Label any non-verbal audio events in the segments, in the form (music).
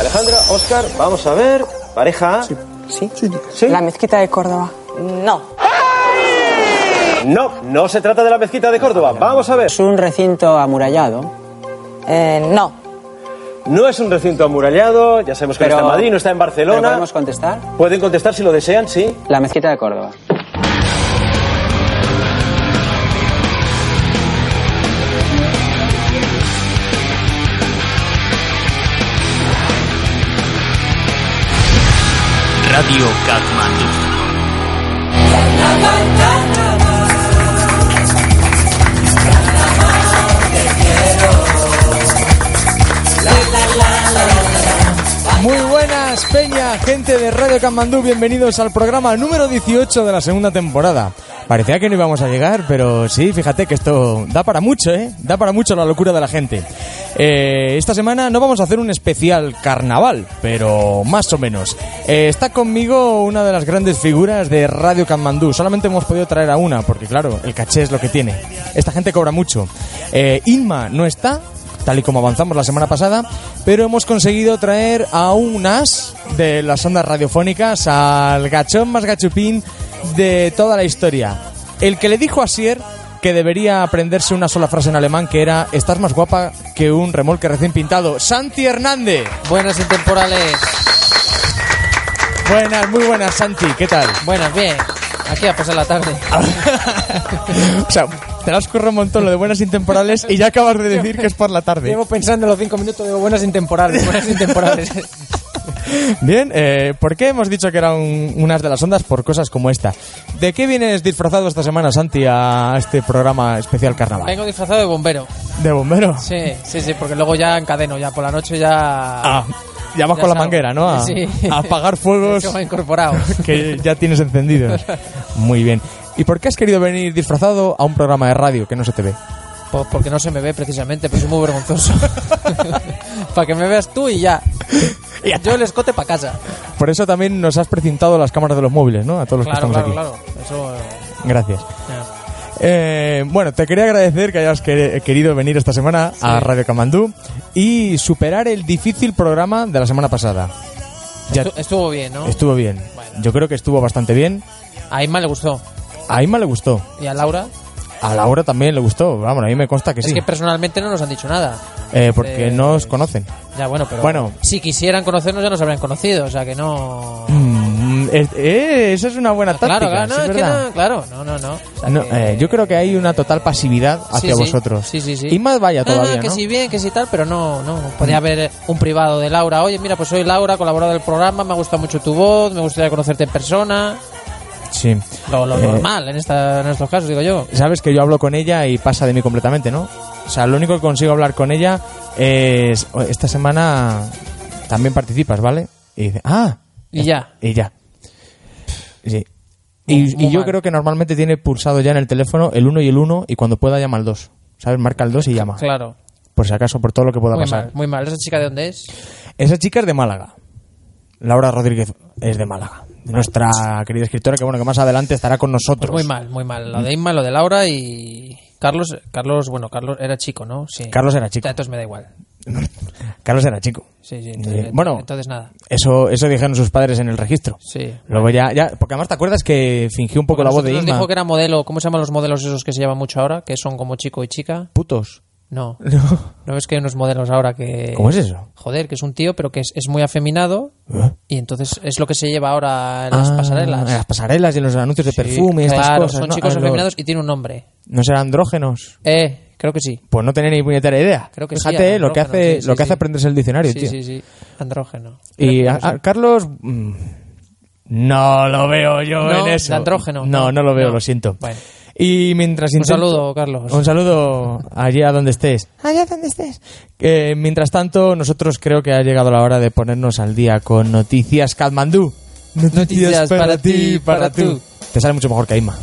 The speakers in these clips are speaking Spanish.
Alejandra, Oscar, vamos a ver. Pareja. ¿Sí? ¿Sí? La mezquita de Córdoba. No. No, no se trata de la mezquita de Córdoba. Vamos a ver. Es un recinto amurallado. Eh, no. No es un recinto amurallado. Ya sabemos que Pero- no está en Madrid, no está en ¿Pero Barcelona. podemos contestar? Pueden contestar si lo desean, sí. La mezquita de Córdoba. Radio Katmandú. Muy buenas, Peña, gente de Radio Camandú, bienvenidos al programa número 18 de la segunda temporada. Parecía que no íbamos a llegar, pero sí, fíjate que esto da para mucho, ¿eh? Da para mucho la locura de la gente. Eh, esta semana no vamos a hacer un especial carnaval, pero más o menos. Eh, está conmigo una de las grandes figuras de Radio Camandú. Solamente hemos podido traer a una, porque claro, el caché es lo que tiene. Esta gente cobra mucho. Eh, Inma no está, tal y como avanzamos la semana pasada, pero hemos conseguido traer a un as de las ondas radiofónicas, al gachón más gachupín de toda la historia. El que le dijo a Sier que debería aprenderse una sola frase en alemán que era estás más guapa que un remolque recién pintado. Santi Hernández. Buenas intemporales. Buenas, muy buenas Santi, ¿qué tal? Buenas, bien. Aquí a pasar la tarde. (laughs) o sea, te las corre un montón lo de buenas intemporales y ya acabas de decir que es por la tarde. Llevo pensando en los cinco minutos de buenas intemporales. Buenas intemporales. (laughs) Bien, eh, ¿por qué hemos dicho que eran unas de las ondas? Por cosas como esta. ¿De qué vienes disfrazado esta semana, Santi, a este programa especial carnaval? Vengo disfrazado de bombero. ¿De bombero? Sí, sí, sí, porque luego ya encadeno, ya por la noche ya... Ah, ya vas Ya con la manguera, ¿no? A, Sí. a apagar fuegos (laughs) incorporado. (laughs) que ya tienes encendidos. (laughs) Muy bien. ¿Y por qué has querido venir disfrazado a un programa de radio que no se te ve? Po- Porque no se me ve precisamente, pero soy muy vergonzoso. (laughs) para que me veas tú y ya. Yo el escote para casa. Por eso también nos has precintado las cámaras de los móviles, ¿no? A todos los Claro, que estamos claro, aquí. claro. Eso... eh, Gracias. Eh, bueno, te quería agradecer que hayas quer- querido venir esta semana a Radio Camandú y superar el difícil programa de la semana pasada. Ya Estu- estuvo bien, ¿no? estuvo bien. Yo creo que estuvo bastante bien. A Inma le gustó. A Inma le gustó. Y a Laura. A Laura también le gustó. Vamos, a mí me consta que Es sí. que personalmente no nos han dicho nada. Eh, porque Eh, no os conocen. Ya, bueno, pero. Bueno. Si quisieran conocernos, ya nos habrían conocido. O sea que no. Mm, eh, esa es una buena táctica. Claro, claro, no, es es que no, claro, no, no, no. O sea No, que- eh, yo creo que hay una total pasividad hacia Sí, vosotros. Sí, sí, sí. Y más vaya todavía, que ¿no? sí, bien, que sí, tal, pero no, no. Podría haber un privado de Laura. Oye, mira, pues soy Laura, colaboradora del programa, me gusta mucho tu voz, me gustaría conocerte en persona. Sí. Lo, lo Eh, normal en, esta, en estos casos, digo yo. Sabes que yo hablo con ella y pasa de mí completamente, ¿no? O sea, lo único que consigo hablar con ella es "Oh, esta semana también participas, ¿vale? Y dice, ah, Y ya. y ya. Sí. Muy- Y, muy yo mal. creo que normalmente tiene pulsado ya en el teléfono el 1 y el 1 y cuando pueda llama al 2. ¿Sabes? Marca el 2 y llama. Claro. Por si acaso, por todo lo que pueda Muy pasar. mal, muy mal. ¿Esa chica de dónde es? Esa chica es de Málaga. Laura Rodríguez es de Málaga. Nuestra querida escritora que bueno que más adelante estará con nosotros. Pues muy mal, muy mal. Lo de Inma, lo de Laura y. Carlos, Carlos, bueno, Carlos era chico, ¿no? Sí. Carlos era chico. Entonces me da igual. (laughs) Carlos era chico. Sí, sí. Eh, Entonces, bueno, entonces nada. Eso, eso dijeron sus padres en el registro. Sí. Luego ya, ya, porque además te acuerdas que fingió un poco la voz de Inma. dijo que era modelo. ¿Cómo se llaman los modelos esos que se llaman mucho ahora? Que son como chico y chica. Putos. No. (laughs) No. ¿No ves que hay unos modelos ahora que. ¿Cómo es eso? Joder, que es un tío, pero que es, es muy afeminado. ¿Eh? Y entonces es lo que se lleva ahora en las Ah, pasarelas. En las pasarelas y en los anuncios de Sí, perfume y estas claro, cosas. son ¿no? chicos Ah, lo- afeminados y tiene un nombre. ¿No serán andrógenos? Eh, creo que sí. Pues no tenía ni puñetera idea. Creo que sí, Fíjate eh, lo que hace, sí, lo sí, que hace sí. aprenderse el diccionario, Sí, tío. sí, sí. Andrógeno. Y Creo a, que a sí. Carlos. mm, No lo veo yo No, en eso. andrógeno. No, no lo veo, No. lo siento. Bueno. Y mientras Un intento- saludo, Carlos. Un saludo allá donde estés. Allá donde estés. Eh, mientras tanto, nosotros creo que ha llegado la hora de ponernos al día con Noticias Katmandú. Noticias para ti, para tú. Te sale mucho mejor que Ima.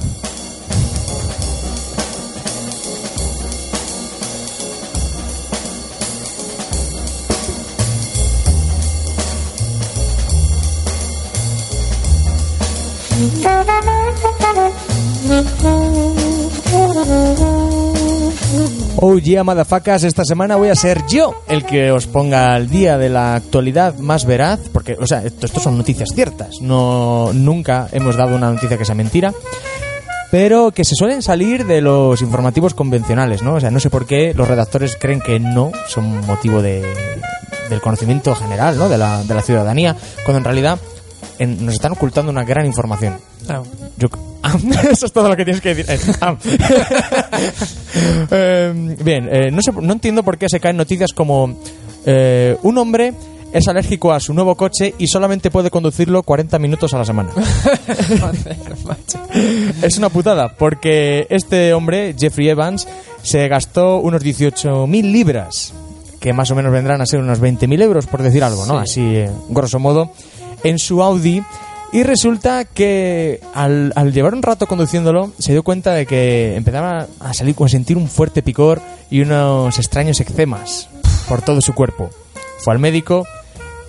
Oh yeah, madafacas, esta semana voy a ser yo el que os ponga al día de la actualidad más veraz, porque, o sea, esto, esto son noticias ciertas, no, nunca hemos dado una noticia que sea mentira, pero que se suelen salir de los informativos convencionales, ¿no? O sea, no sé por qué los redactores creen que no son motivo de, del conocimiento general, ¿no? De la, de la ciudadanía, cuando en realidad en- nos están ocultando una gran información. Claro. Yo- (laughs) eso es todo lo que tienes que decir. Eh. (laughs) Eh, bien, eh, no, sé, no entiendo por qué se caen noticias como eh, un hombre es alérgico a su nuevo coche y solamente puede conducirlo 40 minutos a la semana. (laughs) es una putada, porque este hombre, Jeffrey Evans, se gastó unos 18.000 libras, que más o menos vendrán a ser unos 20.000 euros, por decir algo, ¿no? Así, grosso modo, en su Audi. Y resulta que al, al llevar un rato conduciéndolo, se dio cuenta de que empezaba a salir, a sentir un fuerte picor y unos extraños eczemas por todo su cuerpo. Fue al médico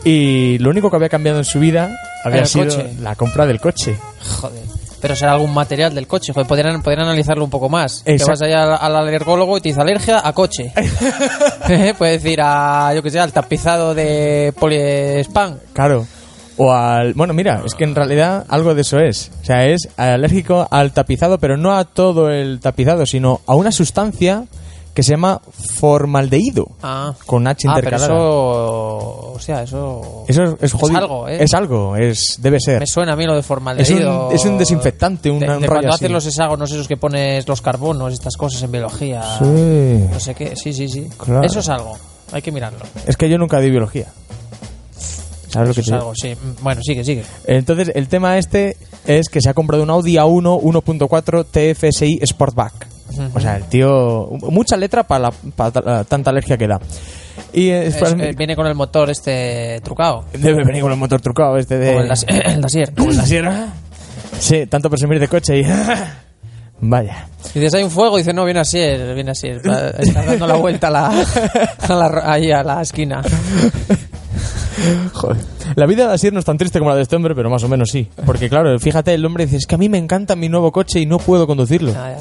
y lo único que había cambiado en su vida había sido coche. la compra del coche. Joder. Pero será algún material del coche, joder, podrían, podrían analizarlo un poco más. Que Exacto. vas allá al, al alergólogo y te dice alergia a coche. (laughs) (laughs) Eh, Puede decir a, yo que sé, al tapizado de poliespan. Claro. O al... Bueno, mira, es que en realidad algo de eso es. O sea, es alérgico al tapizado, pero no a todo el tapizado, sino a una sustancia que se llama formaldehído. Ah. Con H Ah, pero eso... O sea, eso... Eso es, es jodido. algo, ¿eh? Es algo, es, debe ser. Me suena a mí lo de Es formaldehído. un, es un desinfectante, un, De, un de rollo cuando así. haces los hexágonos esos que pones los carbonos, estas cosas en biología. Sí. No sé qué. Sí, sí, sí. Claro. Eso es algo. Hay que mirarlo. Es que yo nunca di biología. ¿Sabes lo que Eso te es algo, sí. Bueno, sigue, sigue. Entonces, el tema este es que se ha comprado un Audi A1 1.4 TFSI Sportback. O sea, el tío... Mucha letra para, la- para la- tanta alergia que da. Y eh, Es- eh, viene con el motor este trucado. debe venir con el motor trucado este de... Como el, das- (clears throat) el Dacier. como el Dacier. Sí, tanto presumir de coche y... (laughs) Vaya. Y dices, hay un fuego, y dice, no, viene así, viene así. Está dando la vuelta a la, (laughs) a la- ahí a la esquina. (laughs) Joder. La vida de Asier no es tan triste como la de este hombre, pero más o menos sí. Porque claro, fíjate, el hombre dice, es que a mí me encanta mi nuevo coche y no puedo conducirlo. Ah.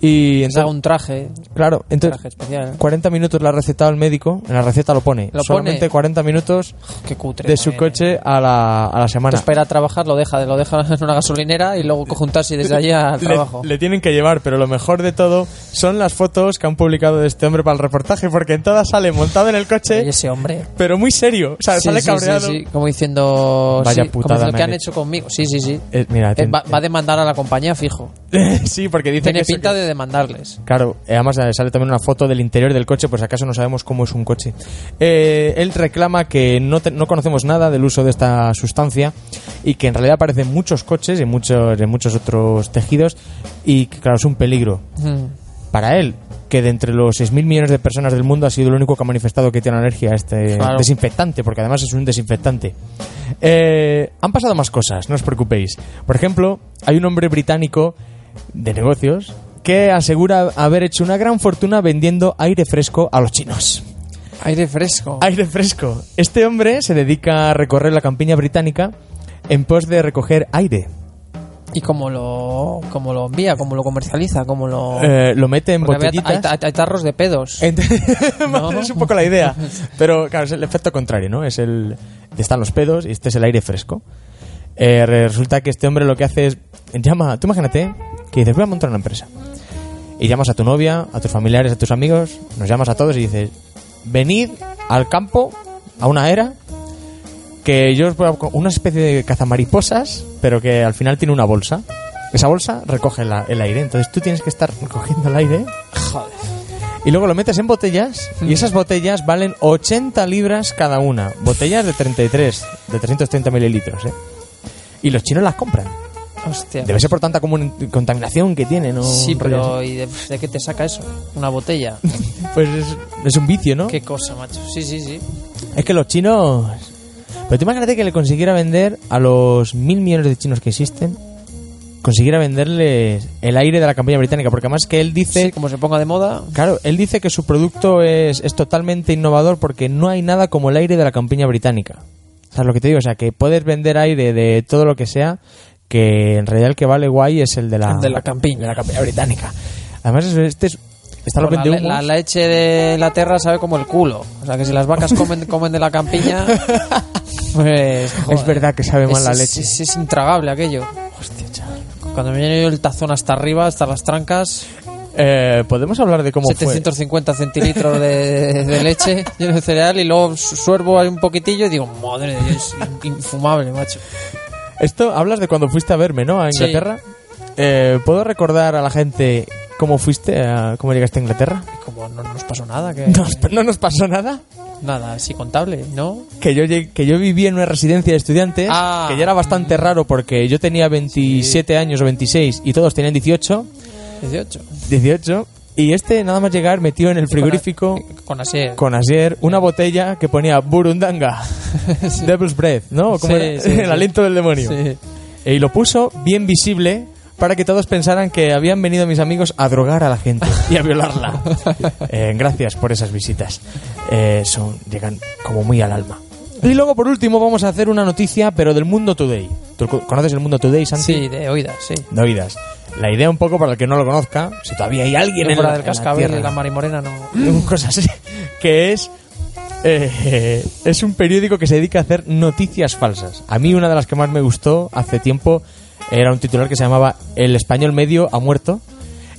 Y Se haga entonces, un traje, claro, entonces traje especial. 40 minutos la ha recetado el médico, en la receta lo pone. Lo Solamente pone. 40 minutos Qué cutre. de su eh. coche a la, a la semana. Entonces, para ir a trabajar lo deja, lo deja (laughs) en una gasolinera y luego coge un taxi desde allí al trabajo. Le, tienen que llevar, pero lo mejor de todo son las fotos que han publicado de este hombre para el reportaje, porque en todas sale montado en el Y coche, ese hombre. pero muy serio. O sea, Sí, sale sí, cabreado. sí, como diciendo. Vaya como putada me ¿qué han hecho? conmigo? Sí, sí, sí. Eh, mira, Eh, ten- va, va a demandar a la compañía fijo. (laughs) sí, porque dice Tiene que pinta que- de demandarles. Claro, eh, además eh, sale también una foto del interior del coche, pues acaso no sabemos cómo es un coche. Eh, él reclama que no, te- no conocemos nada del uso de esta sustancia y que en realidad aparece en muchos coches y en muchos, en muchos otros tejidos y que claro, es un peligro Mm. para él, que de entre los 6.000 millones de personas del mundo ha sido el único que ha manifestado que tiene alergia a este Claro. desinfectante, porque además es un desinfectante. Eh, han pasado más cosas, no os preocupéis. Por ejemplo, hay un hombre británico de negocios que asegura haber hecho una gran fortuna vendiendo aire fresco a los chinos. Aire fresco. Aire fresco. Este hombre se dedica a recorrer la campiña británica en pos de recoger aire. ¿Y cómo lo, cómo lo envía? ¿Cómo lo comercializa? ¿Cómo lo.? Eh, lo mete en Porque botellitas. hay, hay tarros de pedos. (laughs) No. es un poco la idea. (laughs) Pero claro, es el efecto contrario, ¿no? Es el. Están los pedos y este es el aire fresco. Eh, resulta que este hombre lo que hace es. Llama. Tú imagínate que dices, voy a montar una empresa. Y llamas a tu novia, a tus familiares, a tus amigos, nos llamas a todos y dices, venid al campo, a una era, que yo os voy a una especie de cazamariposas, pero que al final tiene una bolsa. Esa bolsa recoge la- el aire, entonces tú tienes que estar recogiendo el aire Joder. y luego lo metes en botellas y esas botellas valen 80 libras cada una. Botellas de 33, de 330 mililitros, ¿eh? Y los chinos las compran. Hostia. Debe ser por tanta contaminación que tiene, ¿no? Sí, pero. ¿y de, de qué te saca eso? Una botella. (laughs) Pues es, es un vicio, ¿no? qué cosa, macho. Sí, sí, sí. Es que los chinos... Pero tú imagínate que le consiguiera vender a los mil millones de chinos que existen, consiguiera venderles el aire de la campaña británica, porque además que él dice... Sí, como se ponga de moda. Claro, él dice que su producto es, es totalmente innovador porque no hay nada como el aire de la campiña británica. ¿Sabes lo que te digo? O sea, que puedes vender aire de todo lo que sea, que en realidad el que vale guay es el de la, El de la campiña. de la campiña británica. Además, es- este es, está lo la, le- la leche de la tierra sabe como el culo. O sea, que si las vacas comen, (laughs) comen de la campiña, pues... joder, Es verdad que sabe mal es- la es- leche. Es, es intragable aquello. Hostia, chaval. Cuando me lleno yo el tazón hasta arriba, hasta las trancas, Eh, Podemos hablar de cómo fue. 750 centilitros de, de leche lleno de cereal y luego su- suervo ahí un poquitillo y digo, madre de Dios, es (laughs) in- infumable, macho. Esto hablas de cuando fuiste a verme, ¿no? A Sí. Inglaterra. Eh, ¿Puedo recordar a la gente cómo fuiste, a- cómo llegaste a Inglaterra? Como no nos pasó nada, que... (laughs) No, no nos pasó nada. Nada, así contable, ¿no? que yo que yo vivía en una residencia de estudiantes Ah. que ya era bastante raro porque yo tenía 27 años o 26 y todos tenían 18 18. 18 y este nada más llegar metió en el frigorífico Con Asier una botella que ponía Burundanga (laughs) Devil's Breath ¿no? Como Sí, era? sí, (laughs) el aliento del demonio Sí. y lo puso bien visible para que todos pensaran que habían venido mis amigos a drogar a la gente (laughs) y a violarla. Eh, gracias por esas visitas. Eh, son, llegan como muy al alma. Y luego, por último, vamos a hacer una noticia, pero del Mundo Today. ¿Tú co- conoces el Mundo Today, Santi? Sí, de oídas, sí. De oídas. La idea un poco, para el que no lo conozca, si todavía hay alguien en fuera la, del en la cascabel tierra, y la marimorena no... (laughs) cosas así, que es eh, es un periódico que se dedica a hacer noticias falsas. A mí una de las que más me gustó hace tiempo era un titular que se llamaba El español medio ha muerto.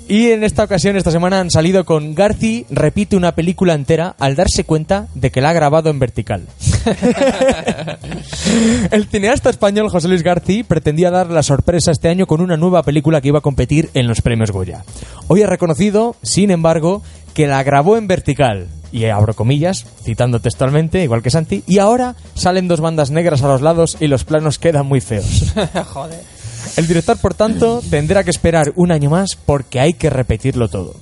Y en esta ocasión, esta semana, han salido con Garci repite una película entera al darse cuenta de que la ha grabado en vertical. (laughs) El cineasta español José Luis Garci pretendía dar la sorpresa este año con una nueva película que iba a competir en los premios Goya. Hoy ha reconocido, sin embargo, que la grabó en vertical. Y abro comillas, citando textualmente, igual que Santi, y ahora salen dos bandas negras a los lados y los planos quedan muy feos. (laughs) Joder. El director, por tanto, tendrá que esperar un año más porque hay que repetirlo todo.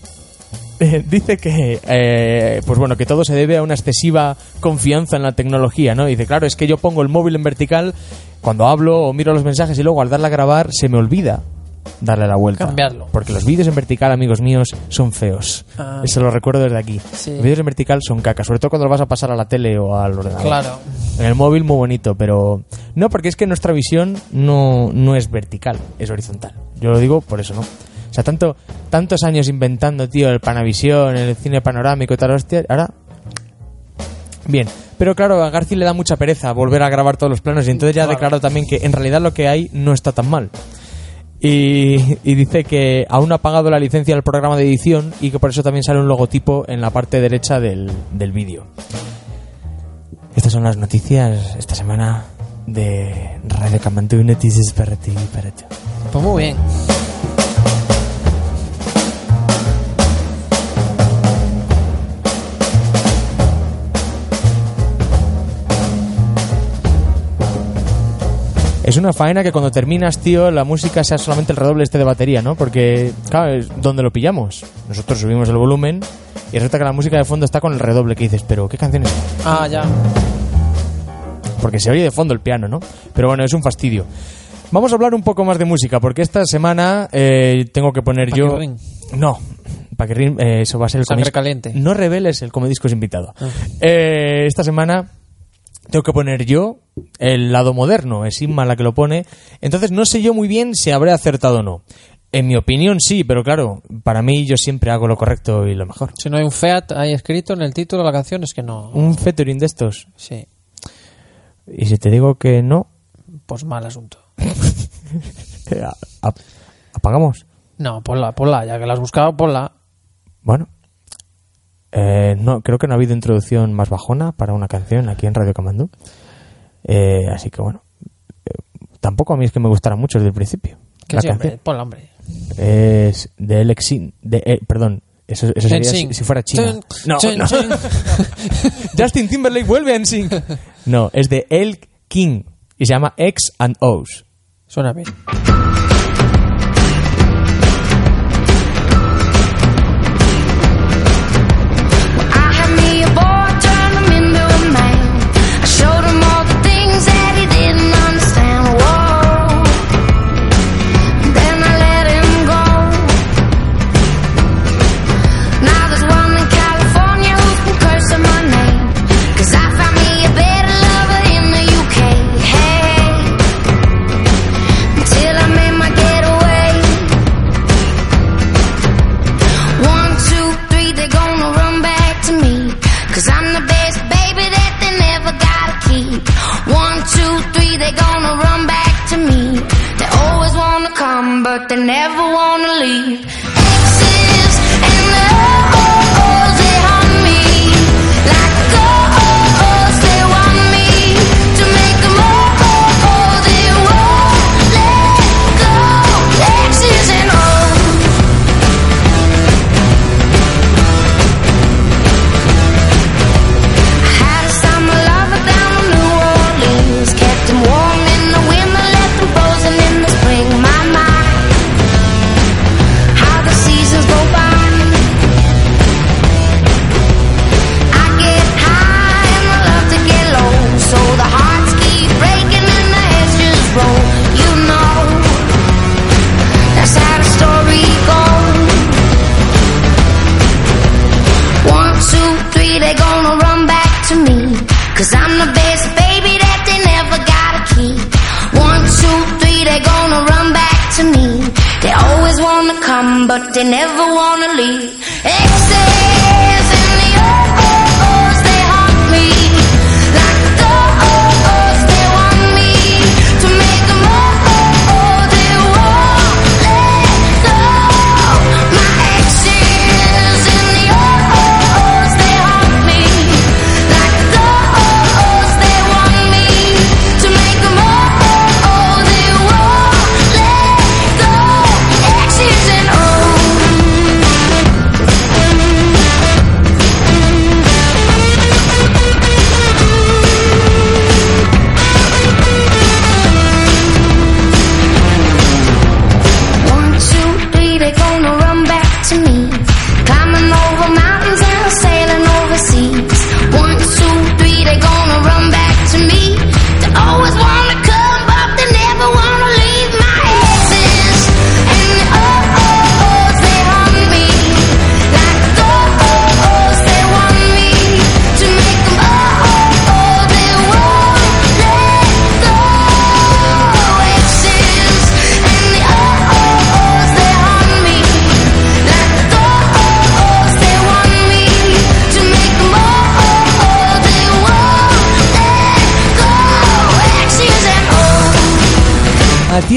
Eh, dice que, eh, pues bueno, que todo se debe a una excesiva confianza en la tecnología, ¿no? Dice, claro, es que yo pongo el móvil en vertical, cuando hablo o miro los mensajes y luego al darle a grabar se me olvida darle la vuelta. Cambiarlo. Porque los vídeos en vertical, amigos míos, son feos. Ah. Eso lo recuerdo desde aquí. Sí. Los vídeos en vertical son caca, sobre todo cuando lo vas a pasar a la tele o al ordenador. Claro. En el móvil muy bonito, pero no, porque es que nuestra visión no, no es vertical, es horizontal. Yo lo digo por eso, ¿no? Sea, tanto, tantos años inventando, tío, el Panavisión, el cine panorámico y tal, hostia, ahora... Bien, pero claro, a García le da mucha pereza volver a grabar todos los planos y entonces ya ha declarado también que en realidad lo que hay no está tan mal. Y, y dice que aún ha pagado la licencia del programa de edición y que por eso también sale un logotipo en la parte derecha del, del vídeo. Estas son las noticias esta semana de Radio Camantú Noticias para ti y para ti. Pues muy bien. Es una faena que cuando terminas, tío, la música sea solamente el redoble este de batería, ¿no? Porque, claro, es donde lo pillamos. Nosotros subimos el volumen y resulta que la música de fondo está con el redoble que dices, pero ¿qué canción es? Ah, ya. porque se oye de fondo el piano, ¿no? Pero bueno, es un fastidio. Vamos a hablar un poco más de música, porque esta semana eh, tengo que poner yo... No, Paquirrín, eh, eso va a ser el Sangre comedisco- caliente. No reveles el comediscos invitado. Eh, esta semana tengo que poner yo el lado moderno, es Inma la que lo pone. Entonces no sé yo muy bien si habré acertado o no. En mi opinión sí, pero claro, para mí yo siempre hago lo correcto y lo mejor. Si no hay un Fiat ahí escrito en el título de la canción, es que no. Un featuring de estos. Sí. Y si te digo que no, Pues mal asunto. (laughs) apagamos. No, ponla, ponla. Ya que la has buscado, ponla. Bueno, eh, no, creo que no ha habido introducción más bajona para una canción aquí en Radio Comandú. Eh, así que bueno, eh, tampoco a mí es que me gustara mucho desde el principio. Que la sí, hombre, canción ponla, hombre. es de Alexin, de, eh, perdón, eso, eso sería si, fuera China. Chun, No, chun, no. chun. (laughs) Justin Timberlake vuelve a NSYNC. No, es de El King y se llama X and O's. Suena bien.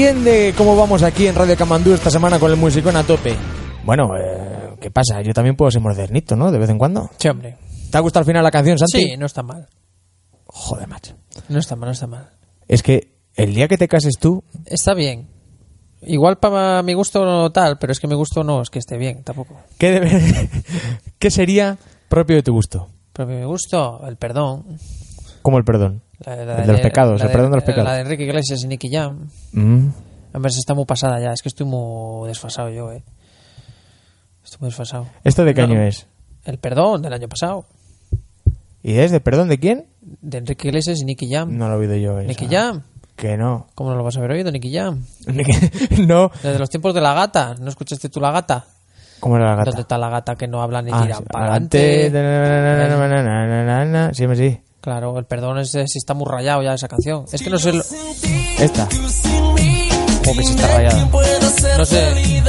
O's. Atiende cómo vamos aquí en Radio Camandú esta semana con el musicón a tope. Bueno, eh, ¿qué pasa? Yo también puedo ser modernito, ¿no? De vez en cuando. Sí, hombre. ¿Te ha gustado al final la canción, Santi? Sí, no está mal. Joder, macho. No está mal, no está mal. Es que el día que te cases tú, Está bien. Igual para mi gusto no tal, pero es que mi gusto no es que esté bien tampoco. ¿qué, debe- (laughs) ¿qué sería propio de tu gusto? Pero mi gusto, el perdón. Como el perdón. La, la El de los pecados, la el perdón de los pecados. La de Enrique Iglesias y Nicky Jam. Mm. Hombre, esa está muy pasada ya. Es que estoy muy desfasado yo, eh. Estoy muy desfasado. ¿Esto de qué No. año es? El perdón del año pasado. ¿Y es de perdón de quién? De Enrique Iglesias y Nicky Jam. No lo he oído yo. esa. Nicky Jam. Que no. ¿Cómo no lo vas a haber oído, Nicky Jam? no. Desde los tiempos de la gata. ¿No escuchaste tú la gata? ¿Cómo era la ¿Dónde gata? está la gata que no habla ni Ah, tira sí. para adelante? Sí, sí. Claro, el perdón es si está muy rayado ya esa canción. Es que no sé. lo- Esta. Como que si está rayada. No sé.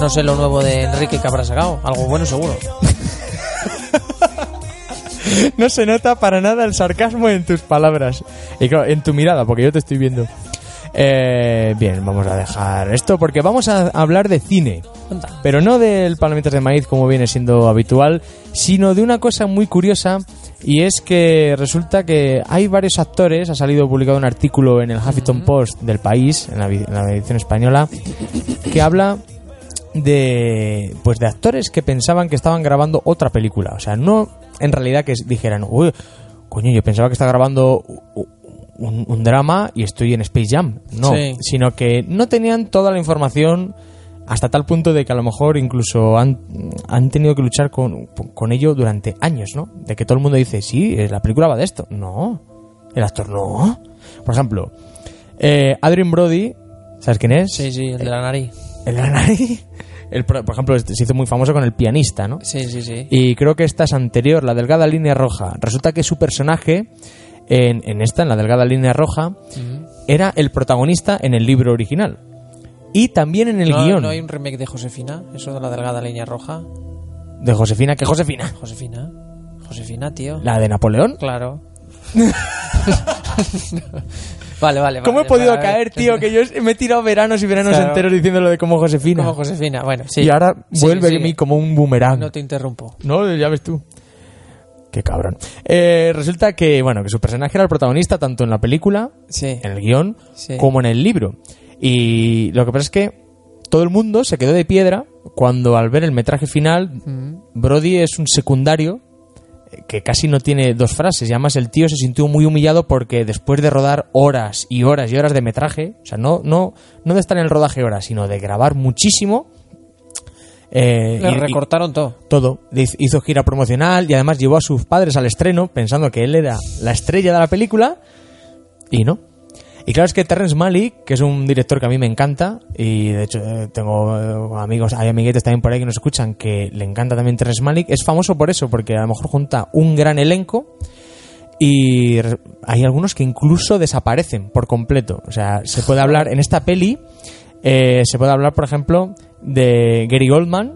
No sé lo nuevo de Enrique que habrá sacado. Algo bueno seguro. (laughs) No se nota para nada el sarcasmo en tus palabras. Y claro, en tu mirada, porque yo te estoy viendo. Eh, bien, vamos a dejar esto porque vamos a hablar de cine. Pero no del Palomitas de Maíz como viene siendo habitual, sino de una cosa muy curiosa y es que resulta que hay varios actores, ha salido publicado un artículo en el Huffington Post del país, en la, en la edición española, que habla de pues de actores que pensaban que estaban grabando otra película, o sea, no en realidad que dijeran, uy, coño, yo pensaba que estaba grabando un, un drama y estoy en Space Jam, no, Sí. sino que no tenían toda la información hasta tal punto de que a lo mejor incluso han, han tenido que luchar con, con ello durante años, ¿no? De que todo el mundo dice, sí, eh, la película va de esto. No, el actor no. Por ejemplo, eh, Adrian Brody, ¿sabes quién es? Sí, sí, el de la nariz. El de la nariz. (laughs) El, por por ejemplo, este se hizo muy famoso con el pianista, ¿no? Sí, sí, sí. Y creo que esta es anterior, la delgada línea roja. Resulta que su personaje, en, en esta, en la delgada línea roja, era el protagonista en el libro original. Y también en el no, guion ¿No hay un remake de Josefina? Eso de la delgada línea roja. de Josefina. ¿Qué Josefina? Josefina. Josefina, tío. ¿La de Napoleón? Claro. (laughs) Vale, vale. ¿Cómo he vale, podido vale, caer, vale. tío? Que yo me he tirado veranos y veranos Claro. enteros diciendo lo de como Josefina. Como Josefina, bueno, sí. Y ahora vuelve sigue. a mí como un boomerang. No te interrumpo. No, ya ves tú. Qué cabrón. Eh, resulta que, bueno, que su personaje era el protagonista tanto en la película, Sí. en el guion, Sí. como en el libro. Y lo que pasa es que todo el mundo se quedó de piedra cuando al ver el metraje final, Mm. Brody es un secundario eh, que casi no tiene dos frases. Y además el tío se sintió muy humillado porque después de rodar horas y horas y horas de metraje, o sea, no, no, no de estar en el rodaje horas, sino de grabar muchísimo, eh, Le y- recortaron todo. todo. Hiz- Hizo gira promocional y además llevó a sus padres al estreno pensando que él era la estrella de la película y no. Y claro, es que Terrence Malick, que es un director que a mí me encanta, y de hecho eh, tengo eh, amigos, hay amiguetes también por ahí que nos escuchan que le encanta también Terrence Malick, es famoso por eso, porque a lo mejor junta un gran elenco y hay algunos que incluso desaparecen por completo. O sea, se puede hablar en esta peli, eh, se puede hablar, por ejemplo, de Gary Oldman,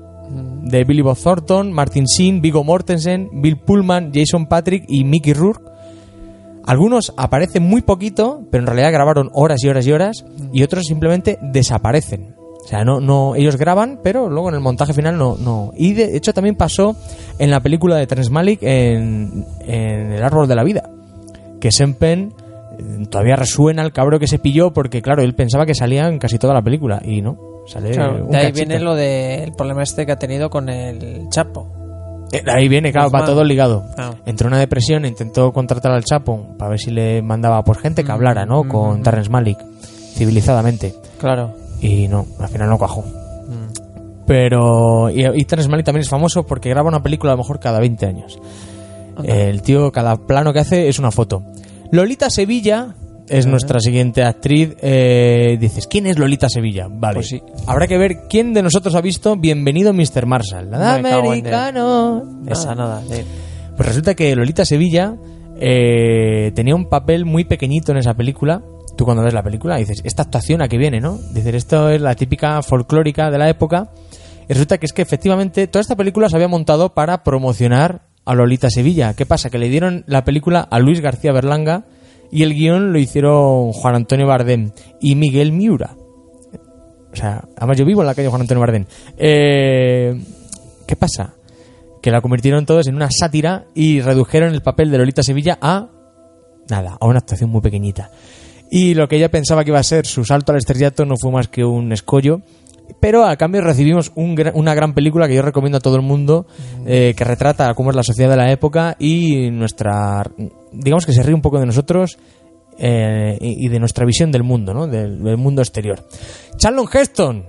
de Billy Bob Thornton, Martin Sheen, Viggo Mortensen, Bill Pullman, Jason Patrick y Mickey Rourke. Algunos aparecen muy poquito, pero en realidad grabaron horas y horas y horas, y otros simplemente desaparecen. O sea, no, no, ellos graban, pero luego en el montaje final no, no. Y de hecho también pasó en la película de Terrence Malick en, en El árbol de la vida. Que Sempen eh, todavía resuena el cabro que se pilló porque, claro, él pensaba que salía en casi toda la película y no. Sale Claro, un de ahí cachito. viene lo del problema este que ha tenido con el Chapo. Eh, de ahí viene, claro, va todo ligado. Ah. Entró en una depresión, intentó contratar al Chapo para ver si le mandaba pues gente que hablara, ¿no? Con Terrence Malick, civilizadamente. Claro. Y no, al final no cuajó. Pero. Y, y Terrence Malick también es famoso porque graba una película a lo mejor cada 20 años. El tío, cada plano que hace es una foto. Lolita Sevilla es nuestra siguiente actriz. Eh, dices, ¿quién es Lolita Sevilla? Vale. Pues sí. Habrá que ver quién de nosotros ha visto Bienvenido Mr. Marshall. En americano. Esa nada. sí. Pues resulta que Lolita Sevilla eh, tenía un papel muy pequeñito en esa película. Tú cuando ves la película dices, esta actuación a qué viene, ¿no? Dices, esto es la típica folclórica de la época. Y resulta que es que efectivamente toda esta película se había montado para promocionar a Lolita Sevilla. ¿Qué pasa? Que le dieron la película a Luis García Berlanga y el guion lo hicieron Juan Antonio Bardem y Miguel Miura. O sea, además yo vivo en la calle Juan Antonio Bardem. Eh, ¿Qué pasa? Que la convirtieron todos en una sátira y redujeron el papel de Lolita Sevilla a nada, a una actuación muy pequeñita. Y lo que ella pensaba que iba a ser su salto al estrellato no fue más que un escollo. Pero a cambio recibimos un una gran película que yo recomiendo a todo el mundo, eh, que retrata cómo es la sociedad de la época y nuestra. Digamos que se ríe un poco de nosotros eh, y y de nuestra visión del mundo, ¿no? Del, del mundo exterior. Charlon Heston,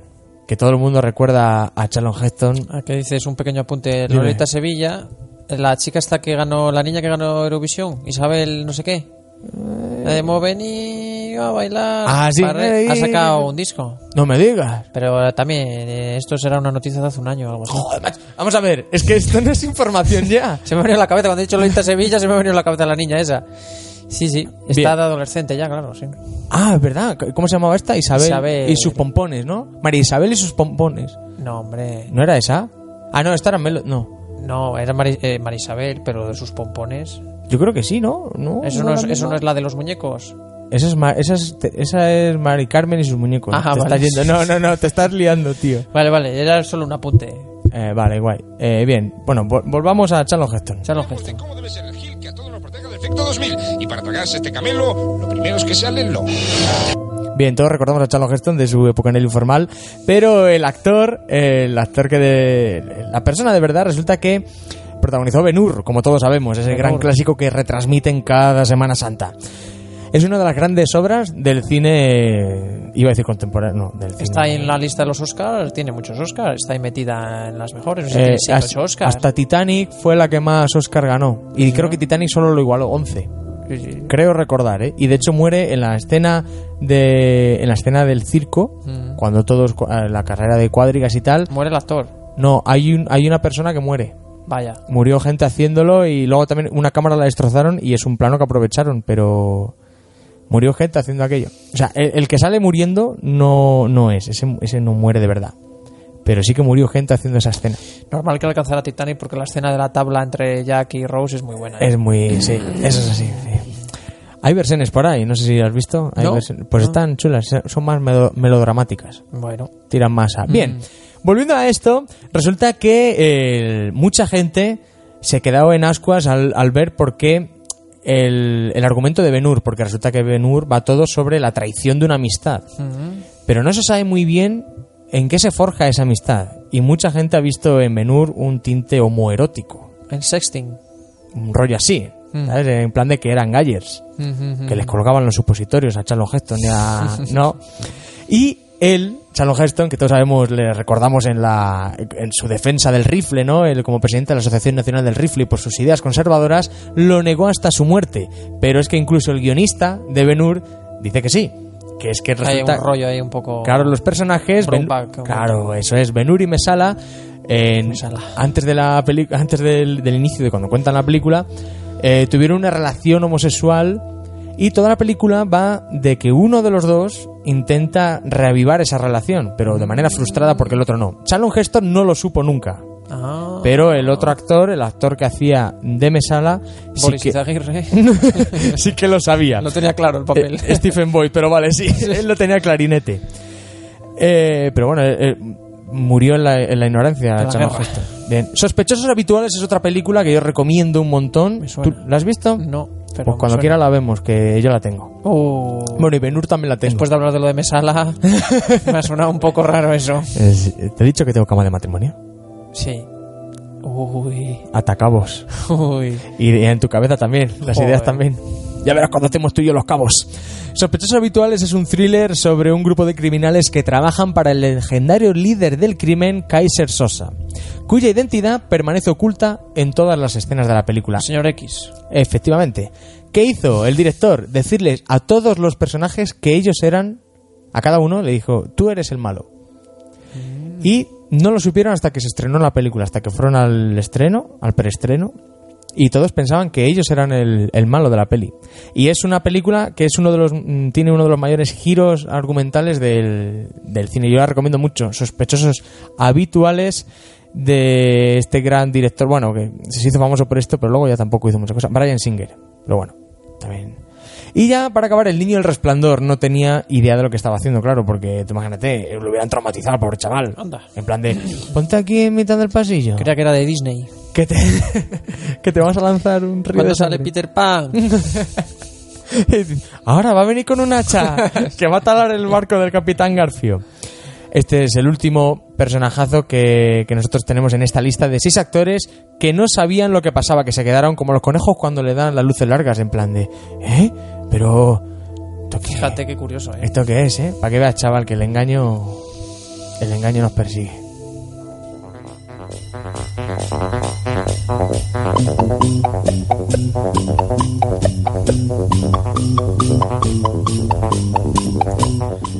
que todo el mundo recuerda a Charlon Heston. Aquí dices un pequeño apunte. Lolita Sevilla, la chica esta que ganó, la niña que ganó Eurovisión, Isabel no sé qué. De "Hemos venido a bailar. Ah, sí. Ha sacado un disco. No me digas. Pero eh, también, eh, esto será una noticia de hace un año o algo así. Joder, macho. Vamos a ver, es que esto no es información ya. (laughs) Se me ha venido a la cabeza, cuando he dicho Lolita Sevilla, se me ha venido a la cabeza la niña esa. Sí, sí, está Bien. de adolescente ya, claro, sí. Ah, es verdad. ¿Cómo se llamaba esta? Isabel, Isabel. y sus pompones, ¿no? María Isabel y sus pompones. No, hombre. ¿No era esa? Ah, no, esta era Melo. No. No, era Mari, eh, Marisabel, pero de sus pompones. Yo creo que sí, ¿no? ¿No? Eso ¿No no, es, la eso no es la de los muñecos. Esa es, Ma- esa es, esa es Mari Carmen y sus muñecos. Ajá, te vale. estás yendo. No, no, no, te estás liando, tío. Vale, vale, era solo un apunte. Eh, vale, guay. Eh, bien, bueno, vol- volvamos a Charlon Heston. Charlon Heston. ¿Cómo debe ser el Gil que a todos nos proteja del efecto 2000? Y para tragarse este camelo, lo primero es que sale el lobo. Bien, todos recordamos a Charlon Heston de su época en el informal, pero el actor, el actor que de... La persona de verdad resulta que protagonizó Ben-Hur, como todos sabemos, ese gran clásico que retransmiten cada Semana Santa. Es una de las grandes obras del cine, iba a decir contemporáneo, no, del cine. Está ahí en la lista de los Oscars, tiene muchos Oscars, está ahí metida en las mejores, no sé si Eh, tiene hasta, Oscars. hasta Titanic fue la que más Oscar ganó. Y creo que Titanic solo lo igualó 11. Sí, sí. Creo recordar, ¿eh? Y de hecho muere en la escena de en la escena del circo, Mm. cuando todos eh, la carrera de cuadrigas y tal. Muere el actor. No, hay un hay una persona que muere. Vaya. Murió gente haciéndolo y luego también una cámara la destrozaron y es un plano que aprovecharon, pero murió gente haciendo aquello. O sea, el, el que sale muriendo no no es, ese, ese no muere de verdad. Pero sí que murió gente haciendo esa escena. Normal que alcanzara Titanic porque la escena de la tabla entre Jack y Rose es muy buena. ¿eh? Es muy. Sí, eso es así. sí. Hay versiones por ahí, no sé si has visto. Hay No. versiones- pues No. están chulas, son más melo- melodramáticas. Bueno. Tiran más a... Bien, volviendo a esto, resulta que eh, mucha gente se quedó en ascuas al, al ver por qué el, el argumento de Benur, porque resulta que Benur va todo sobre la traición de una amistad. Pero no se sabe muy bien en qué se forja esa amistad. Y mucha gente ha visto en Benur un tinte homoerótico. En sexting. Un rollo así. Mm. ¿sabes? En plan de que eran gallers. Que les colgaban los supositorios a Charlton Heston y a... (laughs) no. Y él, Charlton Heston, que todos sabemos, le recordamos en, la, en su defensa del rifle, ¿no? Él, como presidente de la Asociación Nacional del Rifle y por sus ideas conservadoras, lo negó hasta su muerte. Pero es que incluso el guionista de Ben-Hur dice que sí. Que es que Hay resulta... un rollo ahí un poco. Claro, los personajes. Claro, eso es. Benur y Mesala. en- Mesala. antes de la peli- antes del, del inicio de cuando cuentan la película, eh, tuvieron una relación homosexual y toda la película va de que uno de los dos intenta reavivar esa relación, pero de manera frustrada porque el otro no. Charlton Heston no lo supo nunca. Ah. Pero el otro actor, el actor que hacía de Mesala, sí que, (laughs) sí que lo sabía. Lo tenía claro el papel. Eh, Stephen Boyd, pero vale, sí, (laughs) él lo tenía clarinete. Eh, pero bueno, eh, eh, murió en la, en la ignorancia. La guerra. Heston. Bien. Sospechosos habituales es otra película que yo recomiendo un montón. ¿Tú la has visto? No, pero. pues cuando quiera la vemos, que yo la tengo. Oh. Bueno, y Benur también la tengo. Después de hablar de lo de Mesala, (laughs) me ha sonado un poco raro eso. Es- te he dicho que tengo cama de matrimonio. Sí. Uy. Atacabos. Uy. Y en tu cabeza también, las Joder. ideas también. Ya verás cuando hacemos tú y yo los cabos. Sospechosos habituales es un thriller sobre un grupo de criminales que trabajan para el legendario líder del crimen, Kaiser Sosa, cuya identidad permanece oculta en todas las escenas de la película. Señor X. Efectivamente. ¿Qué hizo el director? Decirles a todos los personajes que ellos eran, a cada uno le dijo, tú eres el malo. Y no lo supieron hasta que se estrenó la película, hasta que fueron al estreno, al preestreno, y todos pensaban que ellos eran el, el malo de la peli. Y es una película que es uno de los mm, tiene uno de los mayores giros argumentales del, del cine. Yo la recomiendo mucho. Sospechosos habituales de este gran director, bueno, que se hizo famoso por esto, pero luego ya tampoco hizo muchas cosas. Brian Singer. Pero bueno, también. Y ya para acabar, el niño del resplandor no tenía idea de lo que estaba haciendo, claro, porque tú imagínate, lo hubieran traumatizado, pobre chaval. Anda. En plan de, ponte aquí en mitad del pasillo. Creía que era de Disney. Que te, (laughs) que te vas a lanzar un río Cuando sale. Peter Pan. (laughs) Ahora va a venir con un hacha (laughs) que va a talar el barco del capitán Garfio. Este es el último personajazo que, que nosotros tenemos en esta lista de seis actores que no sabían lo que pasaba, que se quedaron como los conejos cuando le dan las luces largas, en plan de, ¿eh? Pero... ¿Esto qué, Fíjate qué curioso, ¿eh? ¿Esto qué es, eh? Para que veas, chaval, que el engaño... El engaño nos persigue.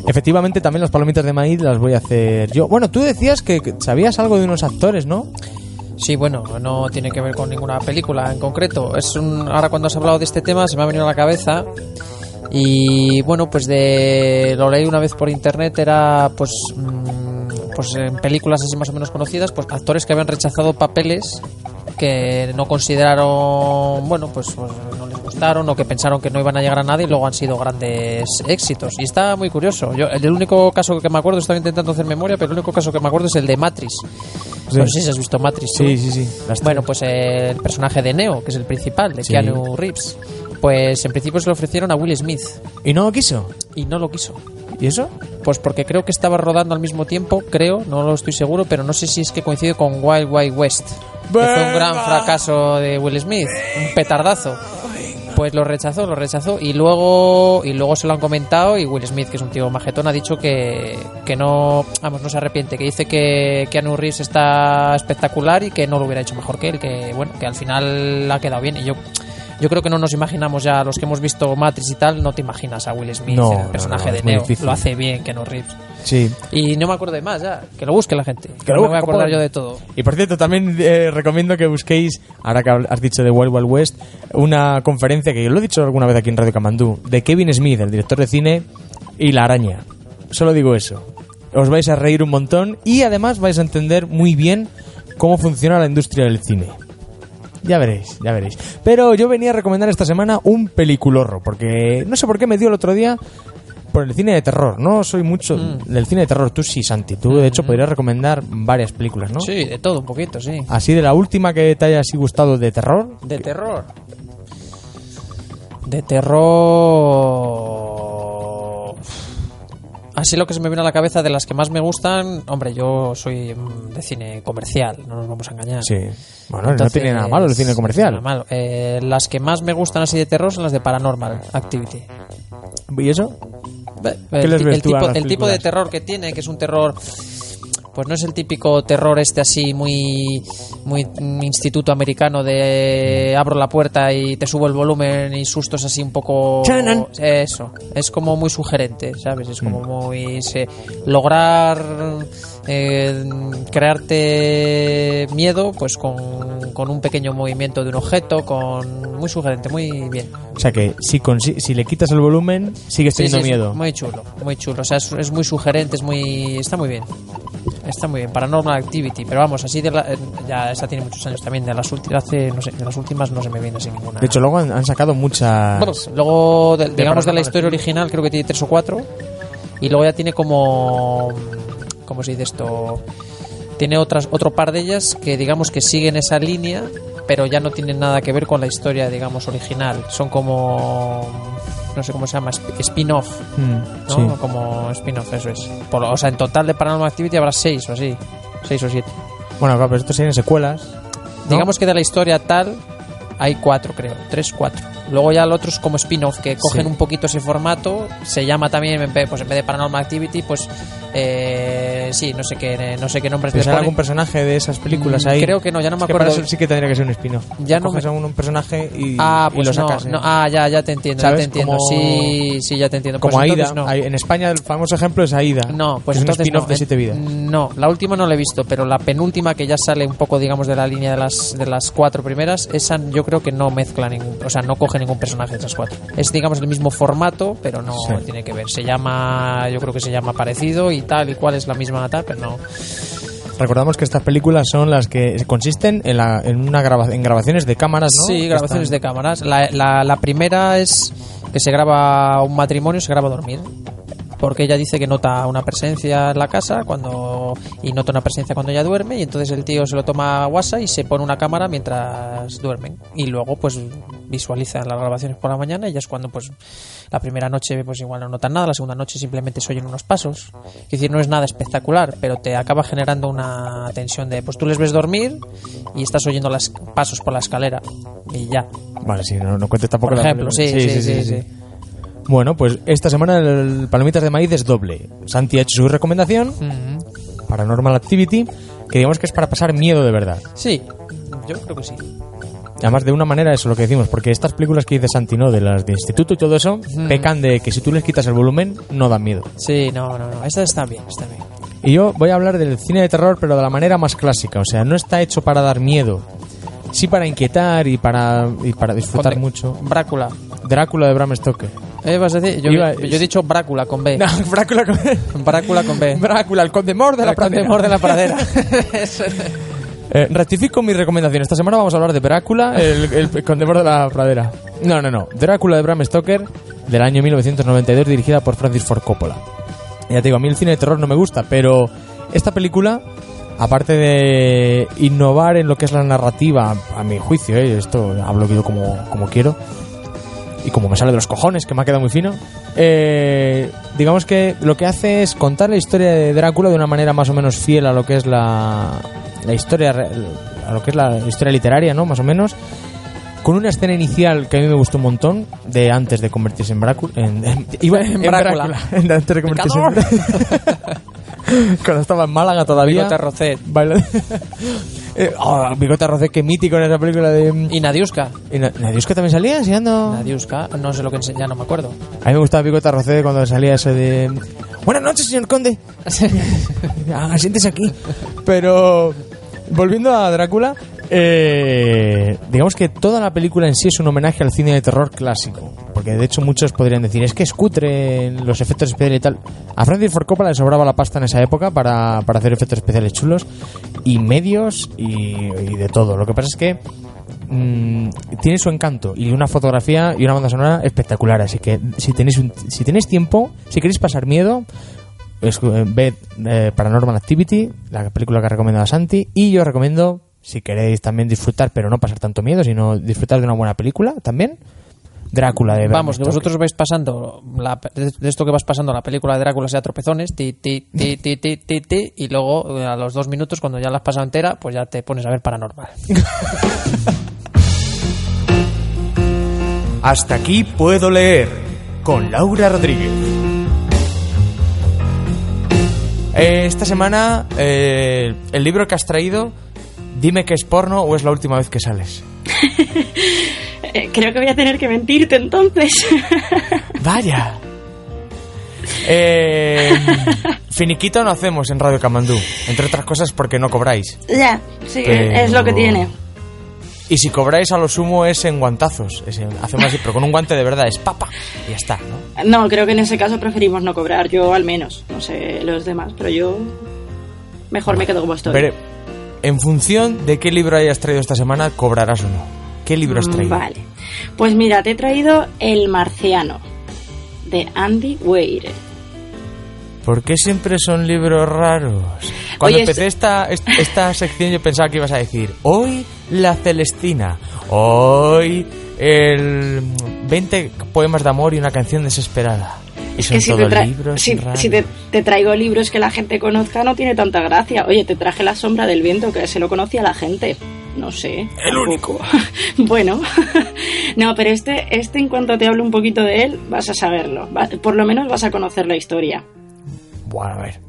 Efectivamente, también las palomitas de maíz las voy a hacer yo. Bueno, tú decías que sabías algo de unos actores, ¿no? Sí, bueno, no tiene que ver con ninguna película en concreto. Es un, ahora cuando has hablado de este tema se me ha venido a la cabeza y bueno, pues de lo leí una vez por internet era pues mm, pues en películas así más o menos conocidas, pues actores que habían rechazado papeles que no consideraron, bueno, pues, pues no les gustaron o que pensaron que no iban a llegar a nada y luego han sido grandes éxitos. Y está muy curioso. Yo el único caso que me acuerdo, estaba intentando hacer memoria, pero el único caso que me acuerdo es el de Matrix. No sé si has visto Matrix. Sí, sí, sí. Bueno, pues el personaje de Neo, que es el principal, de Sí. Keanu Reeves, pues en principio se lo ofrecieron a Will Smith ¿Y no quiso? y no lo quiso. ¿Y eso? Pues porque creo que estaba rodando al mismo tiempo, creo, no lo estoy seguro, pero no sé si es que coincide con Wild Wild West, que fue un gran fracaso de Will Smith, un petardazo. Pues lo rechazó, lo rechazó y luego y luego se lo han comentado y Will Smith, que es un tío majetón, ha dicho que, que no, vamos, no se arrepiente, que dice que Keanu Reeves está espectacular y que no lo hubiera hecho mejor que él, que bueno, que al final ha quedado bien y yo yo creo que no nos imaginamos ya los que hemos visto Matrix y tal, no te imaginas a Will Smith No, el no, personaje no, de Neo, difícil. lo hace bien Keanu Reeves. Sí. Y no me acuerdo de más ya, que lo busque la gente. Que lo no me voy a acordar yo de todo. Y por cierto, también eh, recomiendo que busquéis, ahora que has dicho de Wild Wild West, una conferencia que yo lo he dicho alguna vez aquí en Radio Camandú, de Kevin Smith, el director de cine, y La Araña. Solo digo eso. Os vais a reír un montón y además vais a entender muy bien cómo funciona la industria del cine. Ya veréis, ya veréis. Pero yo venía a recomendar esta semana un peliculorro, porque no sé por qué me dio el otro día por el cine de terror. No soy mucho del cine de terror. Tú sí, Santi. Tú, de hecho, podrías recomendar varias películas, ¿no? Sí, de todo, un poquito, sí. Así de la última que te haya así gustado de terror. De terror. De terror. Así lo que se me viene a la cabeza de las que más me gustan, hombre, yo soy mm, de cine comercial, no nos vamos a engañar. Sí. Bueno, no tiene nada malo el cine comercial. nada malo. Eh, las que más me gustan así de terror son las de Paranormal Activity. ¿Y eso? el, les el tipo, el tipo de terror que tiene, que es un terror pues no es el típico terror este así muy muy mm, instituto americano de abro la puerta y te subo el volumen y sustos así un poco Chanan. eso es como muy sugerente sabes es Mm. como muy se- lograr eh, crearte miedo pues con, con un pequeño movimiento de un objeto con muy sugerente muy bien O sea que si, consi- si le quitas el volumen, sigues teniendo sí, es miedo. Muy chulo, muy chulo. O sea, es, es muy sugerente, es muy. Está muy bien. Está muy bien. Paranormal Activity. Pero vamos, así de la- eh, Ya, esta tiene muchos años también. De las últimas, hace, no sé, de las últimas no se me viene así ninguna. De hecho, luego han, han sacado muchas. Bueno, luego, de- digamos, de la historia original, creo que tiene tres o cuatro. Y luego ya tiene como. ¿Cómo se dice esto? Tiene otras, otro par de ellas que, digamos, que siguen esa línea, pero ya no tienen nada que ver con la historia, digamos, original. Son como. No sé cómo se llama, sp- spin-off. Mm, ¿no? sí. Como spin-off, eso es. Por o sea, en total de Paranormal Activity habrá seis o así. Seis o siete. Bueno, claro, pero estos tienen secuelas. ¿no? Digamos que de la historia tal hay cuatro, creo. Tres, cuatro. Luego ya el otro es como spin-off, que cogen Sí. un poquito ese formato. Se llama también, pues en vez de Paranormal Activity, pues... Eh, sí, no sé qué, no sé qué nombres ¿Te les sale ponen. algún personaje de esas películas ahí? creo que no, ya no me Es que acuerdo. para eso sí que tendría que ser un spin-off. Ya no me- un, un personaje y, Ah, y pues lo no, sacas. ¿eh? no, ah, ya, ya te entiendo, ya te entiendo. Como- Sí, sí, ya te entiendo. Como Pues Aida. no. En España el famoso ejemplo es Aida. No, pues es un entonces spin-off no. de Siete Vidas. No, la última no la he visto, pero la penúltima que ya sale un poco, digamos, de la línea de las de las cuatro primeras, esa yo creo que no mezcla ningún, o sea, no coge ningún personaje de esas cuatro. Es, digamos, el mismo formato, pero no Sí. tiene que ver. Se llama, yo creo que se llama parecido y tal y cual es la misma tal, pero no. Recordamos que estas películas son las que consisten en, la, en una graba- en grabaciones de cámaras, ¿no? Sí, grabaciones de están- cámaras. La, la, la primera es que se graba un matrimonio, se graba dormir. Porque ella dice que nota una presencia en la casa cuando y nota una presencia cuando ella duerme y entonces el tío se lo toma a WhatsApp y se pone una cámara mientras duermen y luego pues visualiza las grabaciones por la mañana y ya es cuando pues la primera noche pues igual no notan nada, la segunda noche simplemente se oyen unos pasos. Es decir, no es nada espectacular, pero te acaba generando una tensión de pues tú les ves dormir y estás oyendo los pasos por la escalera y ya. Vale, sí, no, no cuentes tampoco Por la ejemplo, película. sí, sí, sí, sí. Bueno, pues esta semana el Palomitas de Maíz es doble. Santi ha hecho su recomendación, Ujú. Paranormal Activity, que digamos que es para pasar miedo de verdad. Sí, yo creo que sí. Además, de una manera, eso es lo que decimos, porque estas películas que dice Santi, ¿no? De las de instituto y todo eso, pecan de que si tú les quitas el volumen, no dan miedo. Sí, no, no, no. Esta está bien, está bien. Y yo voy a hablar del cine de terror, pero de la manera más clásica. O sea, no está hecho para dar miedo. Sí para inquietar y para, y para disfrutar mucho. Brácula. Drácula de Bram Stoker. ¿Eh, vas a decir? Yo, Iba- yo he dicho Brácula con B. (laughs) No, Drácula con... Brácula con B. Drácula, el condemor de la El condemor de la pradera. (laughs) Eh, rectifico mi recomendación. Esta semana vamos a hablar de Drácula, el, el condemor de la pradera. No, no, no. Drácula de Bram Stoker, del año 1992, dirigida por Francis Ford Coppola. Ya te digo, a mí el cine de terror no me gusta, pero esta película, aparte de innovar en lo que es la narrativa, a mi juicio, eh, esto hablo yo como, como quiero, y como me sale de los cojones, que me ha quedado muy fino, eh, digamos que lo que hace es contar la historia de Drácula de una manera más o menos fiel a lo que es la, la historia, a lo que es la historia literaria, ¿no? Más o menos. Con una escena inicial que a mí me gustó un montón, de antes de convertirse en Drácula. En, en- En en. Drácula, (laughs) antes de convertirse en (laughs) Cuando estaba en Málaga todavía. Bigote Rocet. Baila- (laughs) Eh, oh, Bigote que mítico en esa película de... Y Nadiuska. ¿Y Na- Nadiuska también salía enseñando? Nadiuska, no sé lo que enseña, no me acuerdo. A mí me gustaba Bigote Rocet cuando salía eso de... Buenas noches, señor conde. (laughs) Ah, siéntese aquí. Pero volviendo a Drácula, eh, digamos que toda la película en sí es un homenaje al cine de terror clásico. Porque de hecho muchos podrían decir, es que es cutre los efectos especiales y tal. A Francis Ford Coppola le sobraba la pasta en esa época para, para hacer efectos especiales chulos y medios y, y de todo. Lo que pasa es que mm, tiene su encanto y una fotografía y una banda sonora espectacular. Así que si tenéis, un- si tenéis tiempo, si queréis pasar miedo, eh, ved eh, Paranormal Activity, la película que ha recomendado Santi. Y yo recomiendo, si queréis también disfrutar, pero no pasar tanto miedo, sino disfrutar de una buena película también, Drácula de Bram Vamos, que vosotros vais pasando la- de esto que vas pasando la película de Drácula sea tropezones, ti, ti, ti, ti, ti, ti, ti, y luego eh, a los dos minutos, cuando ya la has pasado entera, pues ya te pones a ver paranormal. (laughs) Hasta aquí puedo leer con Laura Rodríguez. Eh, esta semana, eh, el libro que has traído, dime que es porno o es la última vez que sales. (laughs) Eh, creo que voy a tener que mentirte entonces. (laughs) Vaya. Eh, finiquito no hacemos en Radio Camandú, entre otras cosas porque no cobráis. ya, sí, Pero- es lo que tiene. Y si cobráis a lo sumo es en guantazos, es en- hacemos así, pero con un guante de verdad, es papa y ya está, ¿no? No, creo que en ese caso preferimos no cobrar, yo al menos. No sé los demás, pero yo mejor me quedo como estoy. Pero, en función de qué libro hayas traído esta semana, cobrarás o no. ¿Qué libro has traído? Mm, Vale. Pues mira, te he traído El Marciano, de Andy Weir. ¿Por qué siempre son libros raros? Cuando Oye, empecé esta, est- (laughs) esta sección yo pensaba que ibas a decir hoy la Celestina, hoy el 20 poemas de amor y una canción desesperada. Y son que si, te, todos tra- libros si- raros. si te, te traigo libros que la gente conozca no tiene tanta gracia. Oye, te traje La sombra del viento, que se lo conocía la gente. No sé. El único. (laughs) bueno. (laughs) no, pero este, este en cuanto te hablo un poquito de él, vas a saberlo. Va- por lo menos vas a conocer la historia. Bueno, a ver.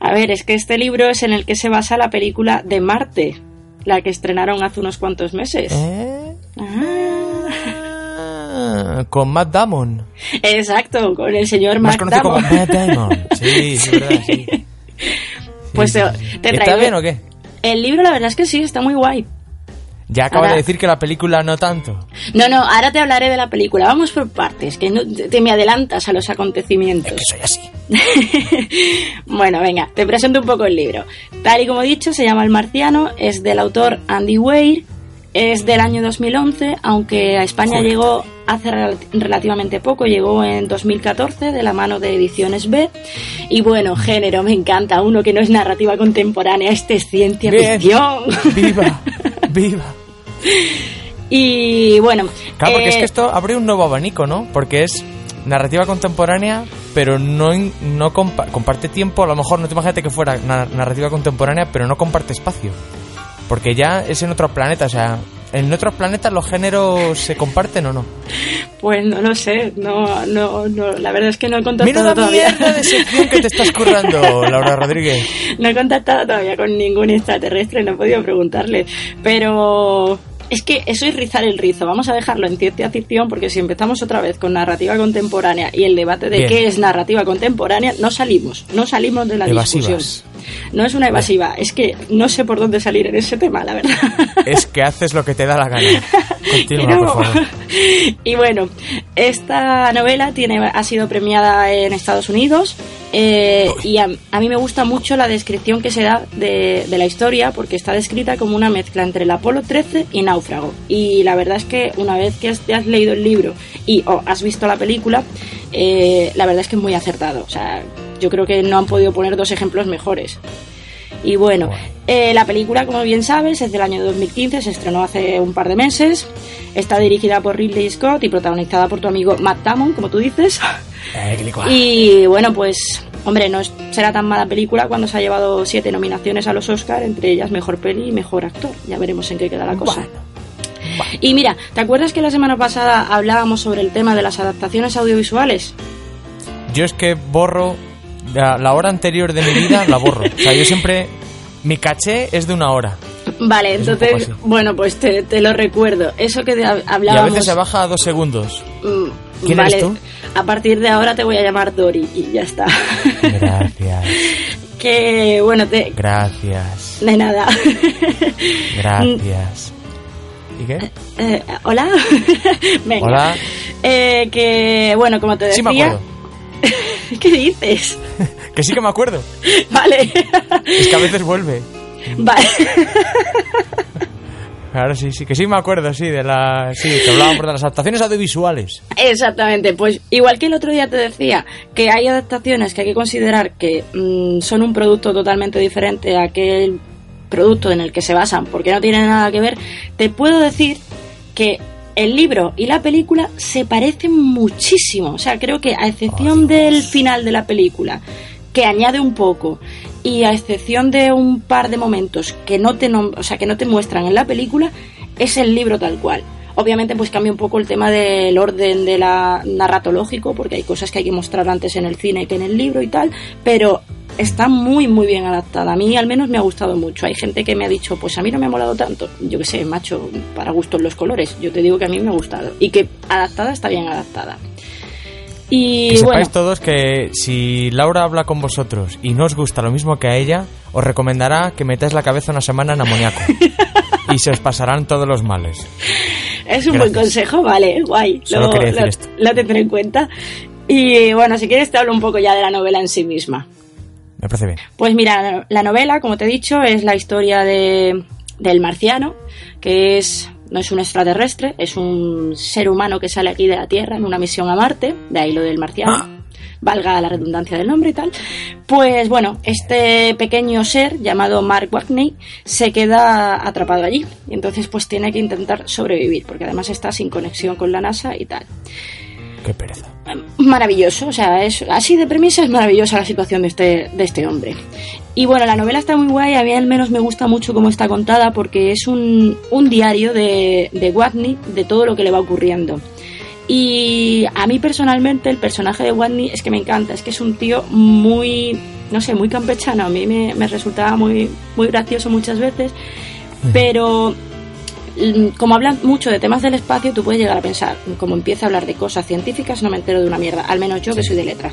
A ver, es que este libro es en el que se basa la película de Marte, la que estrenaron hace unos cuantos meses. ¿Eh? Ah, con Matt Damon. exacto, con el señor Más Matt conocido como Damon. Matt Damon. Sí, sí, verdad, sí. (laughs) Pues te, te ¿Está traigo- bien o qué? El libro, la verdad es que sí, está muy guay. Ya acabas Ahora- de decir que la película no tanto. No, no, ahora te hablaré de la película. Vamos por partes, que no, te, te me adelantas a los acontecimientos. Que soy así. (laughs) bueno, venga, te presento un poco el libro. Tal y como he dicho, se llama El Marciano, es del autor Andy Weir, es del año 2011, aunque a España Joder. llegó hace rel- relativamente poco, llegó en 2014 de la mano de Ediciones B. Y bueno, género, me encanta, uno que no es narrativa contemporánea, este es ciencia Bien. ficción. Viva, (laughs) viva. y bueno, Claro, porque es eh, que esto abre un nuevo abanico, ¿no? Porque es narrativa contemporánea, pero no, no compa- comparte tiempo. A lo mejor no te imagínate que fuera na- narrativa contemporánea, pero no comparte espacio. Porque ya es en otro planeta, o sea, en otros planetas los géneros se comparten o no. Pues no lo sé, no, no, no, la verdad es que no he contactado Menuda todavía. mierda de sección que te estás currando, (laughs) Laura Rodríguez. No he contactado todavía con ningún extraterrestre, no he podido preguntarle. Pero es que eso es rizar el rizo. Vamos a dejarlo en ciencia ficción porque si empezamos otra vez con narrativa contemporánea y el debate de Bien. qué es narrativa contemporánea, no salimos, no salimos de la Evasivas. discusión. No es una evasiva, es que no sé por dónde salir en ese tema, la verdad. Es que haces lo que te da la gana. (laughs) Continúa, por favor. (laughs) y bueno, esta novela tiene, ha sido premiada en Estados Unidos eh, y a, a mí me gusta mucho la descripción que se da de, de la historia porque está descrita como una mezcla entre el Apolo 13 y Náufrago. Y la verdad es que una vez que has, te has leído el libro y o has visto la película, eh, la verdad es que es muy acertado. O sea, yo creo que no han podido poner dos ejemplos mejores. Y bueno, eh, la película, como bien sabes, es del año 2015, se estrenó hace un par de meses. Está dirigida por Ridley Scott y protagonizada por tu amigo Matt Damon, como tú dices. Eh. Y bueno, pues, hombre, no será tan mala película cuando se ha llevado siete nominaciones a los Oscar, entre ellas mejor peli y mejor actor. Ya veremos en qué queda la cosa. Y mira, ¿te acuerdas que la semana pasada hablábamos sobre el tema de las adaptaciones audiovisuales? Yo es que borro la, la hora anterior de mi vida, la borro. O sea, yo siempre. Mi caché es de una hora. Vale, Es entonces, bueno, pues te, te lo recuerdo. Eso que de- Y a hablábamos. veces se baja a dos segundos. Mm, ¿Quién vale, eres tú? A partir de ahora te voy a llamar Dori y ya está. Gracias, (laughs) que bueno, te, gracias, de nada. (laughs) gracias. ¿Y qué? Eh, Hola. (laughs) Venga. Hola. Eh, que bueno, como te decía. Sí me acuerdo. (laughs) ¿Qué dices? Que sí que me acuerdo. (laughs) Vale. Es que a veces vuelve. vale. (laughs) Ahora sí, sí, que sí me acuerdo, sí, de la, sí, que hablábamos de las adaptaciones audiovisuales. Exactamente, pues igual que el otro día te decía que hay adaptaciones que hay que considerar que mm, son un producto totalmente diferente a aquel producto en el que se basan porque no tienen nada que ver, te puedo decir que el libro y la película se parecen muchísimo. O sea, creo que a excepción del final de la película, que añade un poco, y a excepción de un par de momentos que no te, nom- o sea, que no te muestran en la película, es el libro tal cual. Obviamente, pues cambia un poco el tema del orden de la narratológico, porque hay cosas que hay que mostrar antes en el cine que en el libro y tal, pero está muy, muy bien adaptada. A mí al menos me ha gustado mucho. Hay gente que me ha dicho, pues a mí no me ha molado tanto. Yo que sé, macho, para gustos los colores. Yo te digo que a mí me ha gustado. Y que adaptada está bien adaptada. Y Que bueno, sepáis todos que si Laura habla con vosotros y no os gusta lo mismo que a ella, os recomendará que metáis la cabeza una semana en amoníaco. (laughs) y se os pasarán todos los males. es un buen consejo, vale, guay. Solo Lo, lo tendré en cuenta. Y bueno, si quieres te hablo un poco ya de la novela en sí misma. Me parece bien. Pues mira, la novela, como te he dicho, es la historia de, del marciano, que es no es un extraterrestre, es un ser humano que sale aquí de la Tierra en una misión a Marte, de ahí lo del marciano. Valga la redundancia del nombre y tal. Pues bueno, este pequeño ser llamado Mark Watney se queda atrapado allí. Y entonces pues tiene que intentar sobrevivir, porque además está sin conexión con la NASA y tal Qué pereza. maravilloso, o sea, es así de premisa es maravillosa la situación de este, de este hombre. Y bueno, la novela está muy guay, a mí al menos me gusta mucho cómo está contada porque es un, un diario de, de Watney de todo lo que le va ocurriendo. Y a mí personalmente el personaje de Watney es que me encanta, es que es un tío muy, no sé, muy campechano, a mí me, me resultaba muy, muy gracioso muchas veces, pero como hablan mucho de temas del espacio, tú puedes llegar a pensar, como empieza a hablar de cosas científicas, no me entero de una mierda, al menos yo que soy de letras.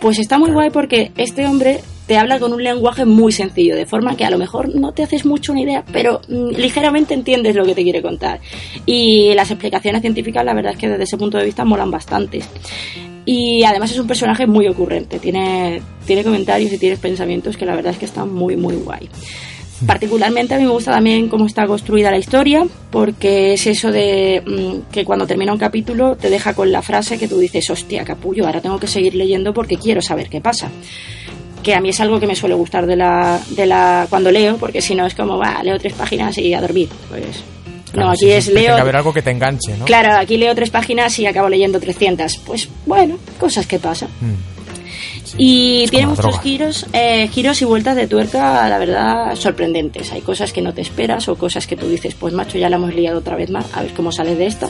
Pues está muy guay porque este hombre te habla con un lenguaje muy sencillo, de forma que a lo mejor no te haces mucho una idea, pero mm, ligeramente entiendes lo que te quiere contar. Y las explicaciones científicas, la verdad es que desde ese punto de vista molan bastante. Y además es un personaje muy ocurrente, tiene, tiene comentarios y tiene pensamientos que la verdad es que están muy, muy guay. Particularmente a mí me gusta también cómo está construida la historia, porque es eso de mm, que cuando termina un capítulo te deja con la frase que tú dices, hostia, capullo, ahora tengo que seguir leyendo porque quiero saber qué pasa. Que a mí es algo que me suele gustar de la, de la cuando leo, porque si no es como, va, leo tres páginas y a dormir. Pues no, aquí sí, es Tiene leo que haber algo que te enganche, ¿no? Claro, aquí leo tres páginas y acabo leyendo 300. Pues bueno, cosas que pasan. Mm. Y Es tiene muchos droga. giros, eh, giros y vueltas de tuerca, la verdad, sorprendentes. Hay cosas que no te esperas o cosas que tú dices, pues macho, ya la hemos liado otra vez más, a ver cómo sale de esta.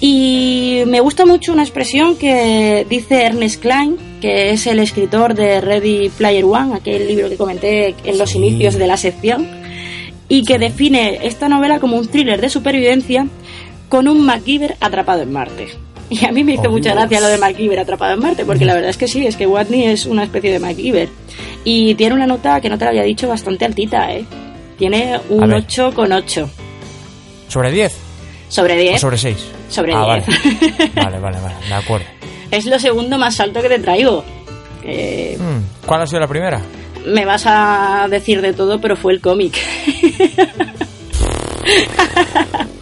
Y me gusta mucho una expresión que dice Ernest Klein, que es el escritor de Ready Player One, aquel libro que comenté en los Sí. inicios de la sección, y que define esta novela como un thriller de supervivencia con un MacGyver atrapado en Marte. Y a mí me hizo Oh, mucha Dios. gracia lo de MacGyver atrapado en Marte, porque la verdad es que sí, es que Watney es una especie de MacGyver. Y tiene una nota que no te la había dicho bastante altita, ¿eh? Tiene un ver. 8,8 ¿Sobre 10? sobre ¿O 10. sobre 6? Sobre ah, 10. Vale. (laughs) vale, vale, vale, de acuerdo. Es lo segundo más alto que te traigo. Eh, ¿Cuál ha sido la primera? me vas a decir de todo, pero fue el cómic. (laughs)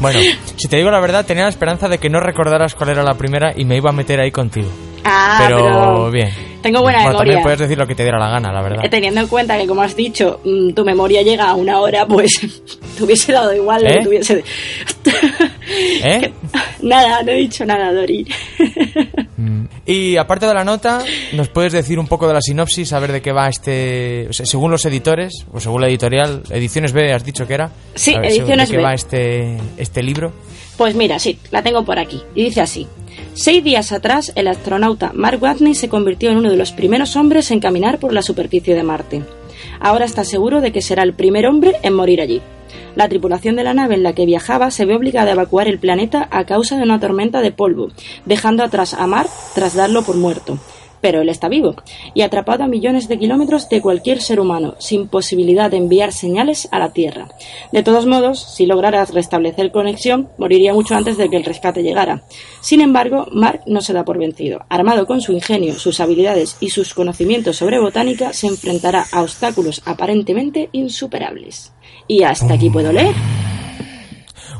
Bueno, si te digo la verdad, tenía la esperanza de que no recordaras cuál era la primera y me iba a meter ahí contigo. Ah, pero, pero bien. tengo buena bueno, memoria. también puedes decir lo que te diera la gana, la verdad. Eh, Teniendo en cuenta que, como has dicho, mm, tu memoria llega a una hora, pues (laughs) te hubiese dado igual lo ¿Eh? (laughs) que tuviese. ¿Eh? nada, no he dicho nada, Dori. (laughs) Mm. Y aparte de la nota, ¿nos puedes decir un poco de la sinopsis, a ver de qué va este... o sea, según los editores, o según la editorial, Ediciones B, has dicho que era. Sí, A ver, Ediciones ¿De qué B. va este, este libro? Pues mira, sí, la tengo por aquí. Y dice así. Seis días atrás, el astronauta Mark Watney se convirtió en uno de los primeros hombres en caminar por la superficie de Marte. Ahora está seguro de que será el primer hombre en morir allí. La tripulación de la nave en la que viajaba se ve obligada a evacuar el planeta a causa de una tormenta de polvo, dejando atrás a Mark tras darlo por muerto. Pero él está vivo y atrapado a millones de kilómetros de cualquier ser humano, sin posibilidad de enviar señales a la Tierra. De todos modos, si lograra restablecer conexión, moriría mucho antes de que el rescate llegara. Sin embargo, Mark no se da por vencido. Armado con su ingenio, sus habilidades y sus conocimientos sobre botánica, se enfrentará a obstáculos aparentemente insuperables. Y hasta aquí puedo leer.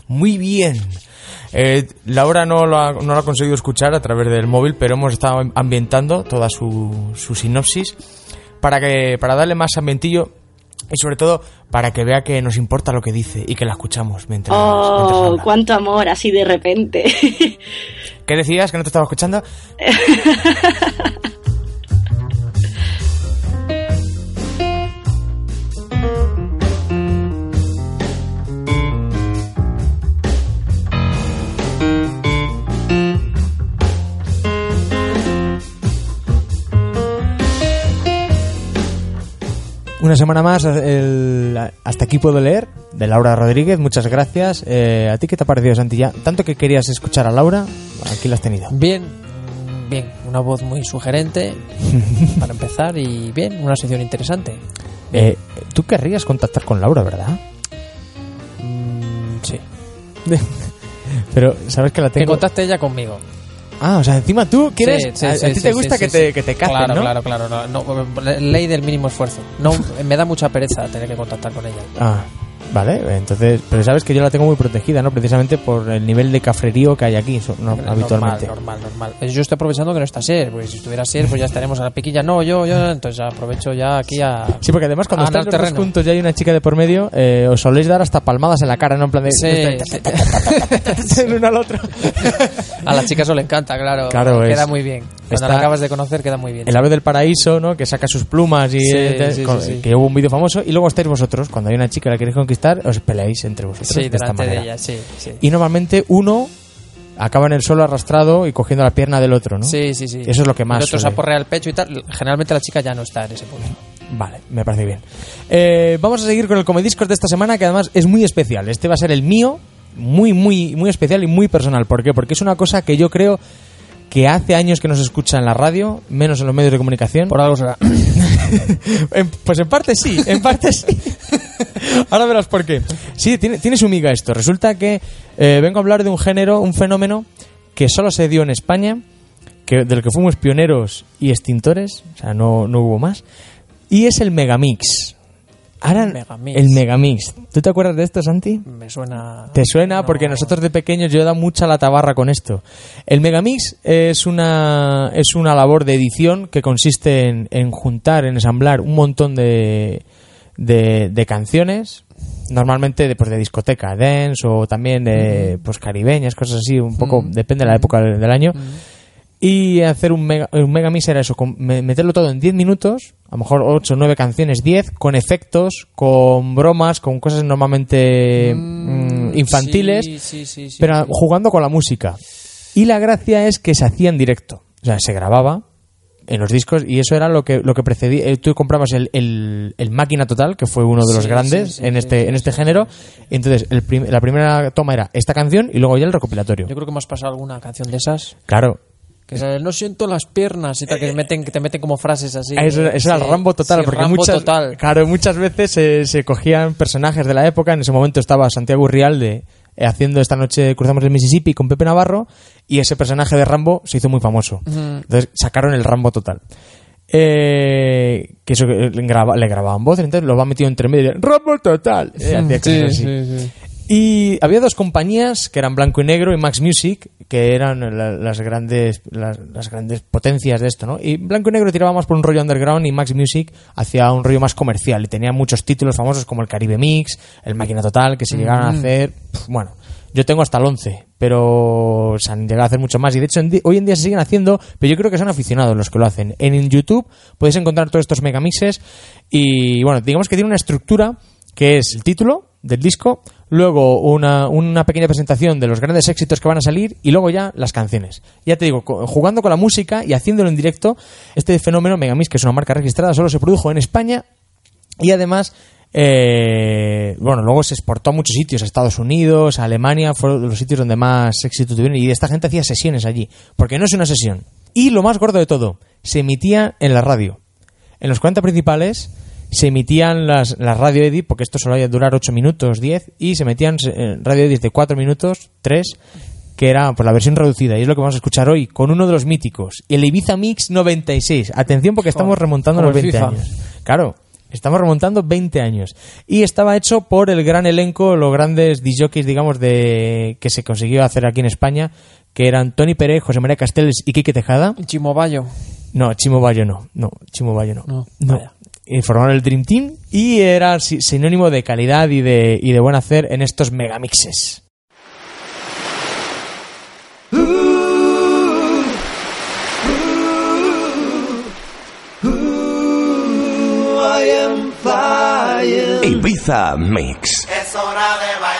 Muy bien. Eh, Laura no lo, ha, no lo ha conseguido escuchar a través del móvil, pero hemos estado ambientando toda su, su sinopsis para, que, para darle más ambientillo y sobre todo para que vea que nos importa lo que dice y que la escuchamos mientras, Oh, cuánto amor, así de repente. ¿Qué decías? ¿Que no te estaba escuchando? (laughs) Una semana más, el- hasta aquí puedo leer, de Laura Rodríguez, muchas gracias. Eh, ¿A ti qué te ha parecido, Santi? Ya, tanto que querías escuchar a Laura, aquí la has tenido. Bien, bien, una voz muy sugerente (laughs) para empezar y bien, una sección interesante. Eh, Tú querrías contactar con Laura, ¿verdad? Mm, sí. (laughs) Pero, ¿sabes que la Que tengo? contacte ella conmigo. Ah, o sea, encima tú quieres... Sí, sí, a, ti te gusta que, te, que te casen, claro, ¿no? Claro, claro, no, no, ley del mínimo esfuerzo. No, me da mucha pereza tener que contactar con ella. Ah, vale, entonces... Pero sabes que yo la tengo muy protegida, ¿no? Precisamente por el nivel de cafrerío que hay aquí, no, habitualmente. Normal, normal, normal. Yo estoy aprovechando que no está Ser, porque si estuviera Ser, pues ya estaremos a la piquilla. No, yo, yo, entonces aprovecho ya aquí a. Sí, porque además cuando a estáis los juntos y hay una chica de por medio, eh, os soléis dar hasta palmadas en la cara, ¿no? En plan de... Sí, el (laughs) uno al otro. A la chica eso le encanta, claro. Claro, queda es- muy bien. Cuando está- la acabas de conocer, queda muy bien. El ave del paraíso, ¿no? Que saca sus plumas y Sí, eh, sí, con- que hubo un vídeo famoso y luego estáis vosotros cuando hay una chica que la queréis conquistar os peleáis entre vosotros Sí, de esta de manera. ella, sí, sí. Y normalmente uno acaba en el suelo arrastrado y cogiendo la pierna del otro, ¿no? Sí, sí, sí. Eso es lo que más El otro se aporrea el pecho y tal. Generalmente la chica ya no está en ese punto. Vale, me parece bien. Eh, vamos a seguir con el Comediscos de esta semana, que además es muy especial. Este va a ser el mío, muy, muy, muy especial y muy personal. ¿Por qué? Porque es una cosa que yo creo que hace años que no se escucha en la radio, menos en los medios de comunicación. Por algo será. (laughs) Pues en parte sí, en parte sí. (laughs) Ahora verás por qué. Sí, tiene, tiene su miga esto. Resulta que eh, vengo a hablar de un género, un fenómeno que solo se dio en España, que, del que fuimos pioneros y extintores, o sea, no, no hubo más, y es el Megamix. Ahora, El Megamix. el Megamix. ¿Tú te acuerdas de esto, Santi? Me suena. ¿Te suena? Porque No. nosotros de pequeños yo he dado mucha la tabarra con esto. El Megamix es una, es una labor de edición que consiste en, en juntar, en ensamblar un montón de, de, de canciones, normalmente de, pues, de discoteca, dance o también de, pues, caribeñas, cosas así, un poco, depende de la época del, del año. Y hacer un mega, un megamix era eso, con- me- meterlo todo en 10 minutos, a lo mejor 8 o 9 canciones, 10, con efectos, con bromas, con cosas normalmente mm, infantiles, Sí, sí, sí, sí, pero jugando con la música. Y la gracia es que se hacía en directo, o sea, se grababa en los discos y eso era lo que lo que precedía. eh, Tú comprabas el, el, el Máquina Total, que fue uno de los grandes en este en este género. Entonces, el prim- la primera toma era esta canción y luego ya el recopilatorio. Yo creo que hemos pasado alguna canción de esas. Claro, Que no siento las piernas y tal, que, meten, que te meten como frases así. Ah, Eso, era el Rambo total, sí, porque Rambo muchas, total. claro, muchas veces se, se cogían personajes de la época. En ese momento estaba Santiago Urrialde eh, haciendo esta noche cruzamos el Mississippi con Pepe Navarro y ese personaje de Rambo se hizo muy famoso. Entonces sacaron el Rambo total. Eh, que eso que le, graba- le grababan voz, entonces lo va metido entre medio. Rambo total. Eh, Sí, sí, sí. Y había dos compañías que eran Blanco y Negro y Max Music, que eran la- las grandes las, las grandes potencias de esto, ¿no? Y Blanco y Negro tiraba más por un rollo underground y Max Music hacía un rollo más comercial y tenía muchos títulos famosos como el Caribe Mix, el Máquina Total, que se llegaron a Mm. hacer, bueno, yo tengo hasta el 11, pero se han llegado a hacer mucho más y de hecho hoy en día se siguen haciendo, pero yo creo que son aficionados los que lo hacen. En, en YouTube podéis encontrar todos estos megamixes y bueno, digamos que tiene una estructura que es el título del disco, luego una, una pequeña presentación de los grandes éxitos que van a salir y luego ya las canciones. Ya te digo, jugando con la música y haciéndolo en directo, este fenómeno Megamix, que es una marca registrada, solo se produjo en España y además, eh, bueno, luego se exportó a muchos sitios, a Estados Unidos, a Alemania, fueron los sitios donde más éxito tuvieron y esta gente hacía sesiones allí, porque no es una sesión. Y lo más gordo de todo, se emitía en la radio. En los 40 principales se emitían las, las radio edit, porque esto solo iba a durar 8 minutos, 10, y se metían eh, radio edit de 4 minutos, 3, que era pues, la versión reducida, y es lo que vamos a escuchar hoy, con uno de los míticos, el Ibiza Mix 96. Atención porque estamos remontando los 20 años. Claro, Estamos remontando 20 años. Y estaba hecho por el gran elenco, los grandes disjockeys, digamos, de que se consiguió hacer aquí en España, que eran Tony Pérez, José María Castells y Quique Tejada. Chimo No, Chimo Bayo no. No, Chimo Bayo no. No, no formaron el Dream Team y era sinónimo de calidad y de, y de buen hacer en estos megamixes. Ibiza Mix. Es hora de.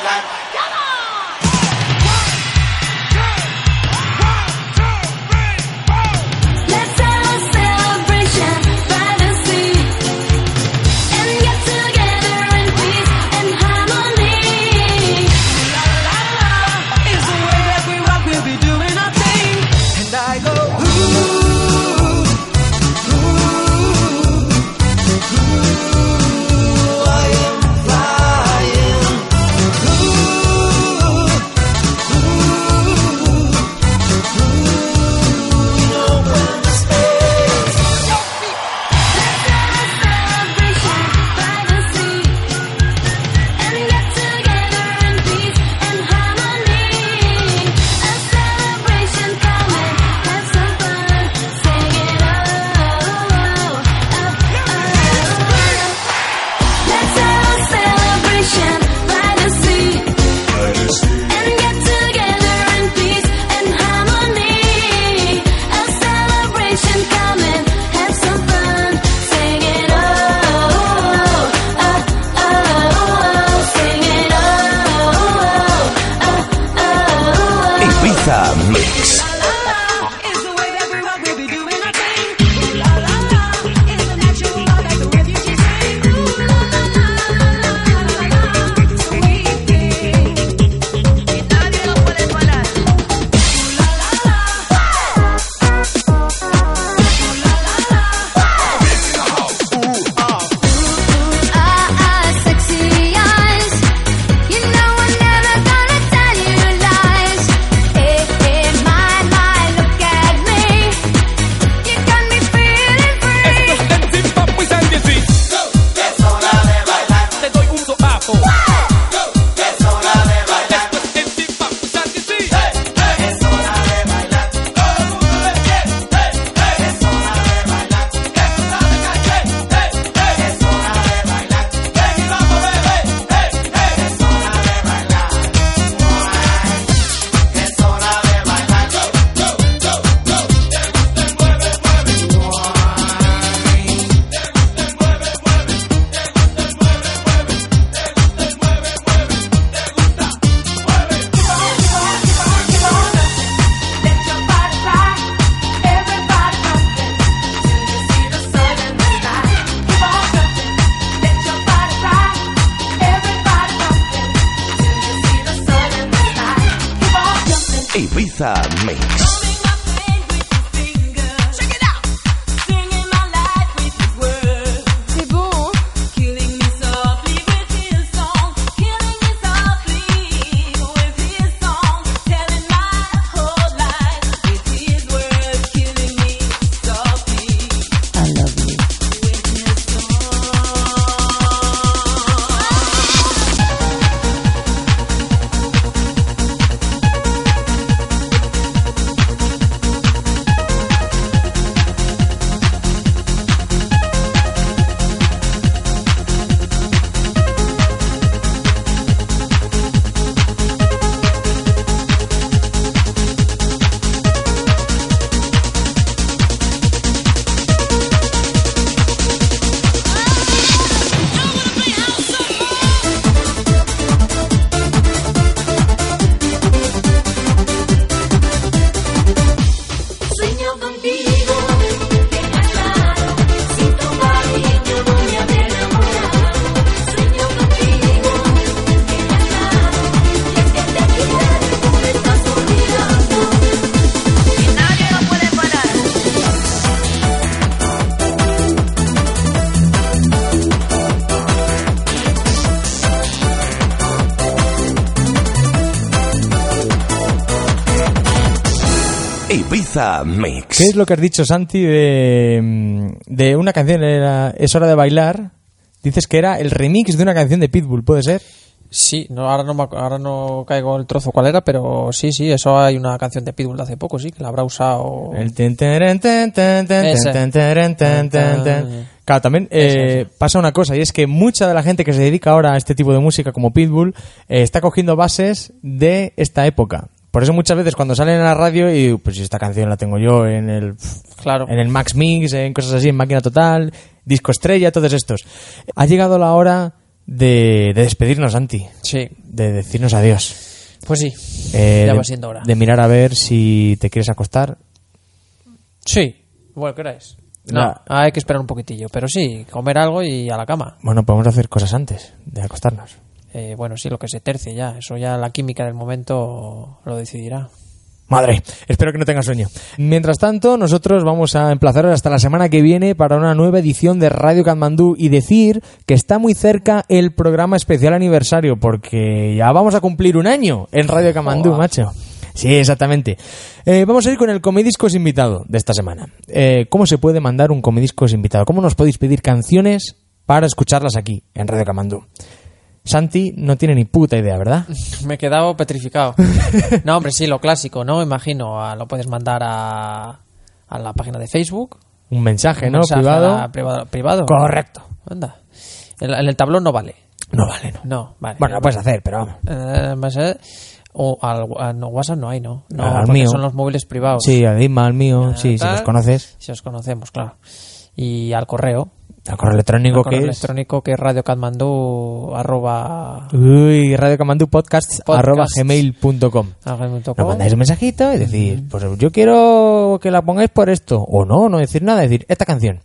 Mix. Mix. ¿Qué es lo que has dicho, Santi, de, de una canción, era Es hora de bailar? Dices que era el remix de una canción de Pitbull, ¿puede ser? Sí, no, ahora, no me, ahora no caigo el trozo cuál era, pero sí, sí, eso hay una canción de Pitbull de hace poco, sí, que la habrá usado. El Claro, también eh, pasa una cosa, y es que mucha de la gente que se dedica ahora a este tipo de música, como Pitbull, eh, está cogiendo bases de esta época, por eso muchas veces cuando salen en la radio y pues esta canción la tengo yo en el Claro. en el Max Mix, en cosas así, en máquina total, disco estrella, todos estos. Ha llegado la hora de, de despedirnos, Santi, Sí, de decirnos adiós. pues sí, Eh, ya de, va siendo hora. de mirar a ver si te quieres acostar. Sí, bueno, ¿qué hora es? No, La- hay que esperar un poquitillo, pero sí, comer algo y a la cama. Bueno, podemos hacer cosas antes de acostarnos. Eh, bueno, sí, lo que se tercie ya, eso ya la química del momento lo decidirá. Madre, espero que no tengas sueño. Mientras tanto, nosotros vamos a emplazaros hasta la semana que viene para una nueva edición de Radio Katmandú y decir que está muy cerca el programa especial aniversario porque ya vamos a cumplir un año en Radio Katmandú, macho. Sí, exactamente. Eh, vamos a ir con el Comediscos invitado de esta semana. Eh, ¿Cómo se puede mandar un Comediscos invitado? ¿Cómo nos podéis pedir canciones para escucharlas aquí, en Radio Kamandú? Santi no tiene ni puta idea, ¿verdad? (laughs) Me he quedado petrificado. (laughs) No, hombre, sí, lo clásico, ¿no? Imagino, a- lo puedes mandar a, a la página de Facebook. Un mensaje, un ¿no? mensaje Privado. a- privado. privado. Correcto. Anda. En, el tablón no vale. No vale, no. No, vale. Bueno, lo puedes hacer, pero vamos. Eh, eh, o al, a- no, WhatsApp no hay, ¿no? No, Al porque mío. son los móviles privados. Sí, al Isma, al mío, sí, si los conoces. Si os conocemos, claro. Y al correo. Al correo electrónico correo que electrónico que es radiocatmandú arroba es... Uy, radiocamandupodcasts Podcast. arroba gmail.com gmail.com. Nos mandáis un mensajito y decir, pues yo quiero que la pongáis por esto. O no, no decir nada, decir esta canción.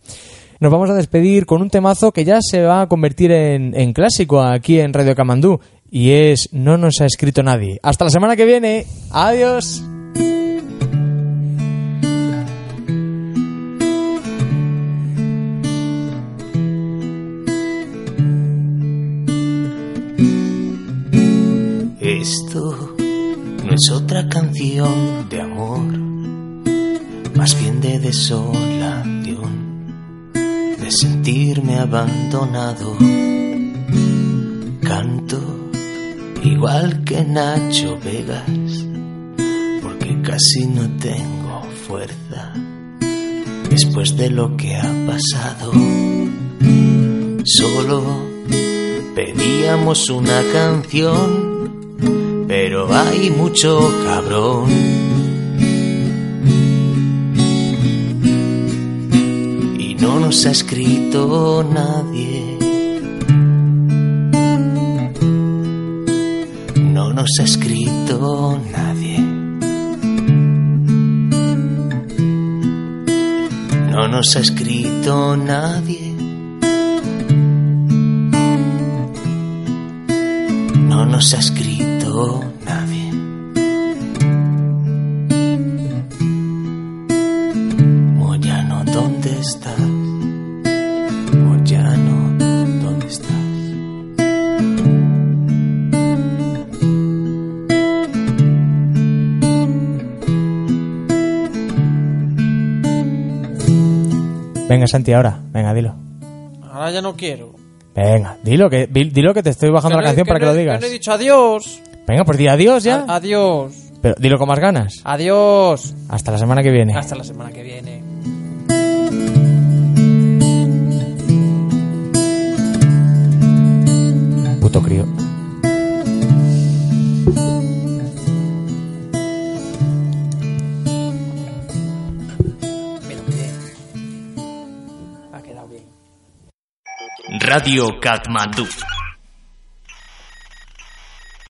Nos vamos a despedir con un temazo que ya se va a convertir en, en clásico aquí en Radio Camandú. Y es No nos ha escrito nadie. Hasta la semana que viene. Adiós. Es otra canción de amor, más bien de desolación, de sentirme abandonado. Canto igual que Nacho Vegas, porque casi no tengo fuerza después de lo que ha pasado. Solo pedíamos una canción, pero hay mucho cabrón. Y no nos ha escrito nadie. No nos ha escrito nadie. No nos ha escrito nadie. No nos ha escrito nadie. Moyano, ¿dónde estás? Moyano, ¿dónde estás? Venga, Santi, ahora. Venga, dilo. Ahora ya no quiero. Venga, dilo que, di- dilo que te estoy bajando Que la canción para que no- lo digas. no he dicho adiós. Venga, pues di adiós ya. A- adiós. Pero dilo con más ganas. Adiós. Hasta la semana que viene. Hasta la semana que viene. Puto crío. Ha quedado bien. Radio Katmandú.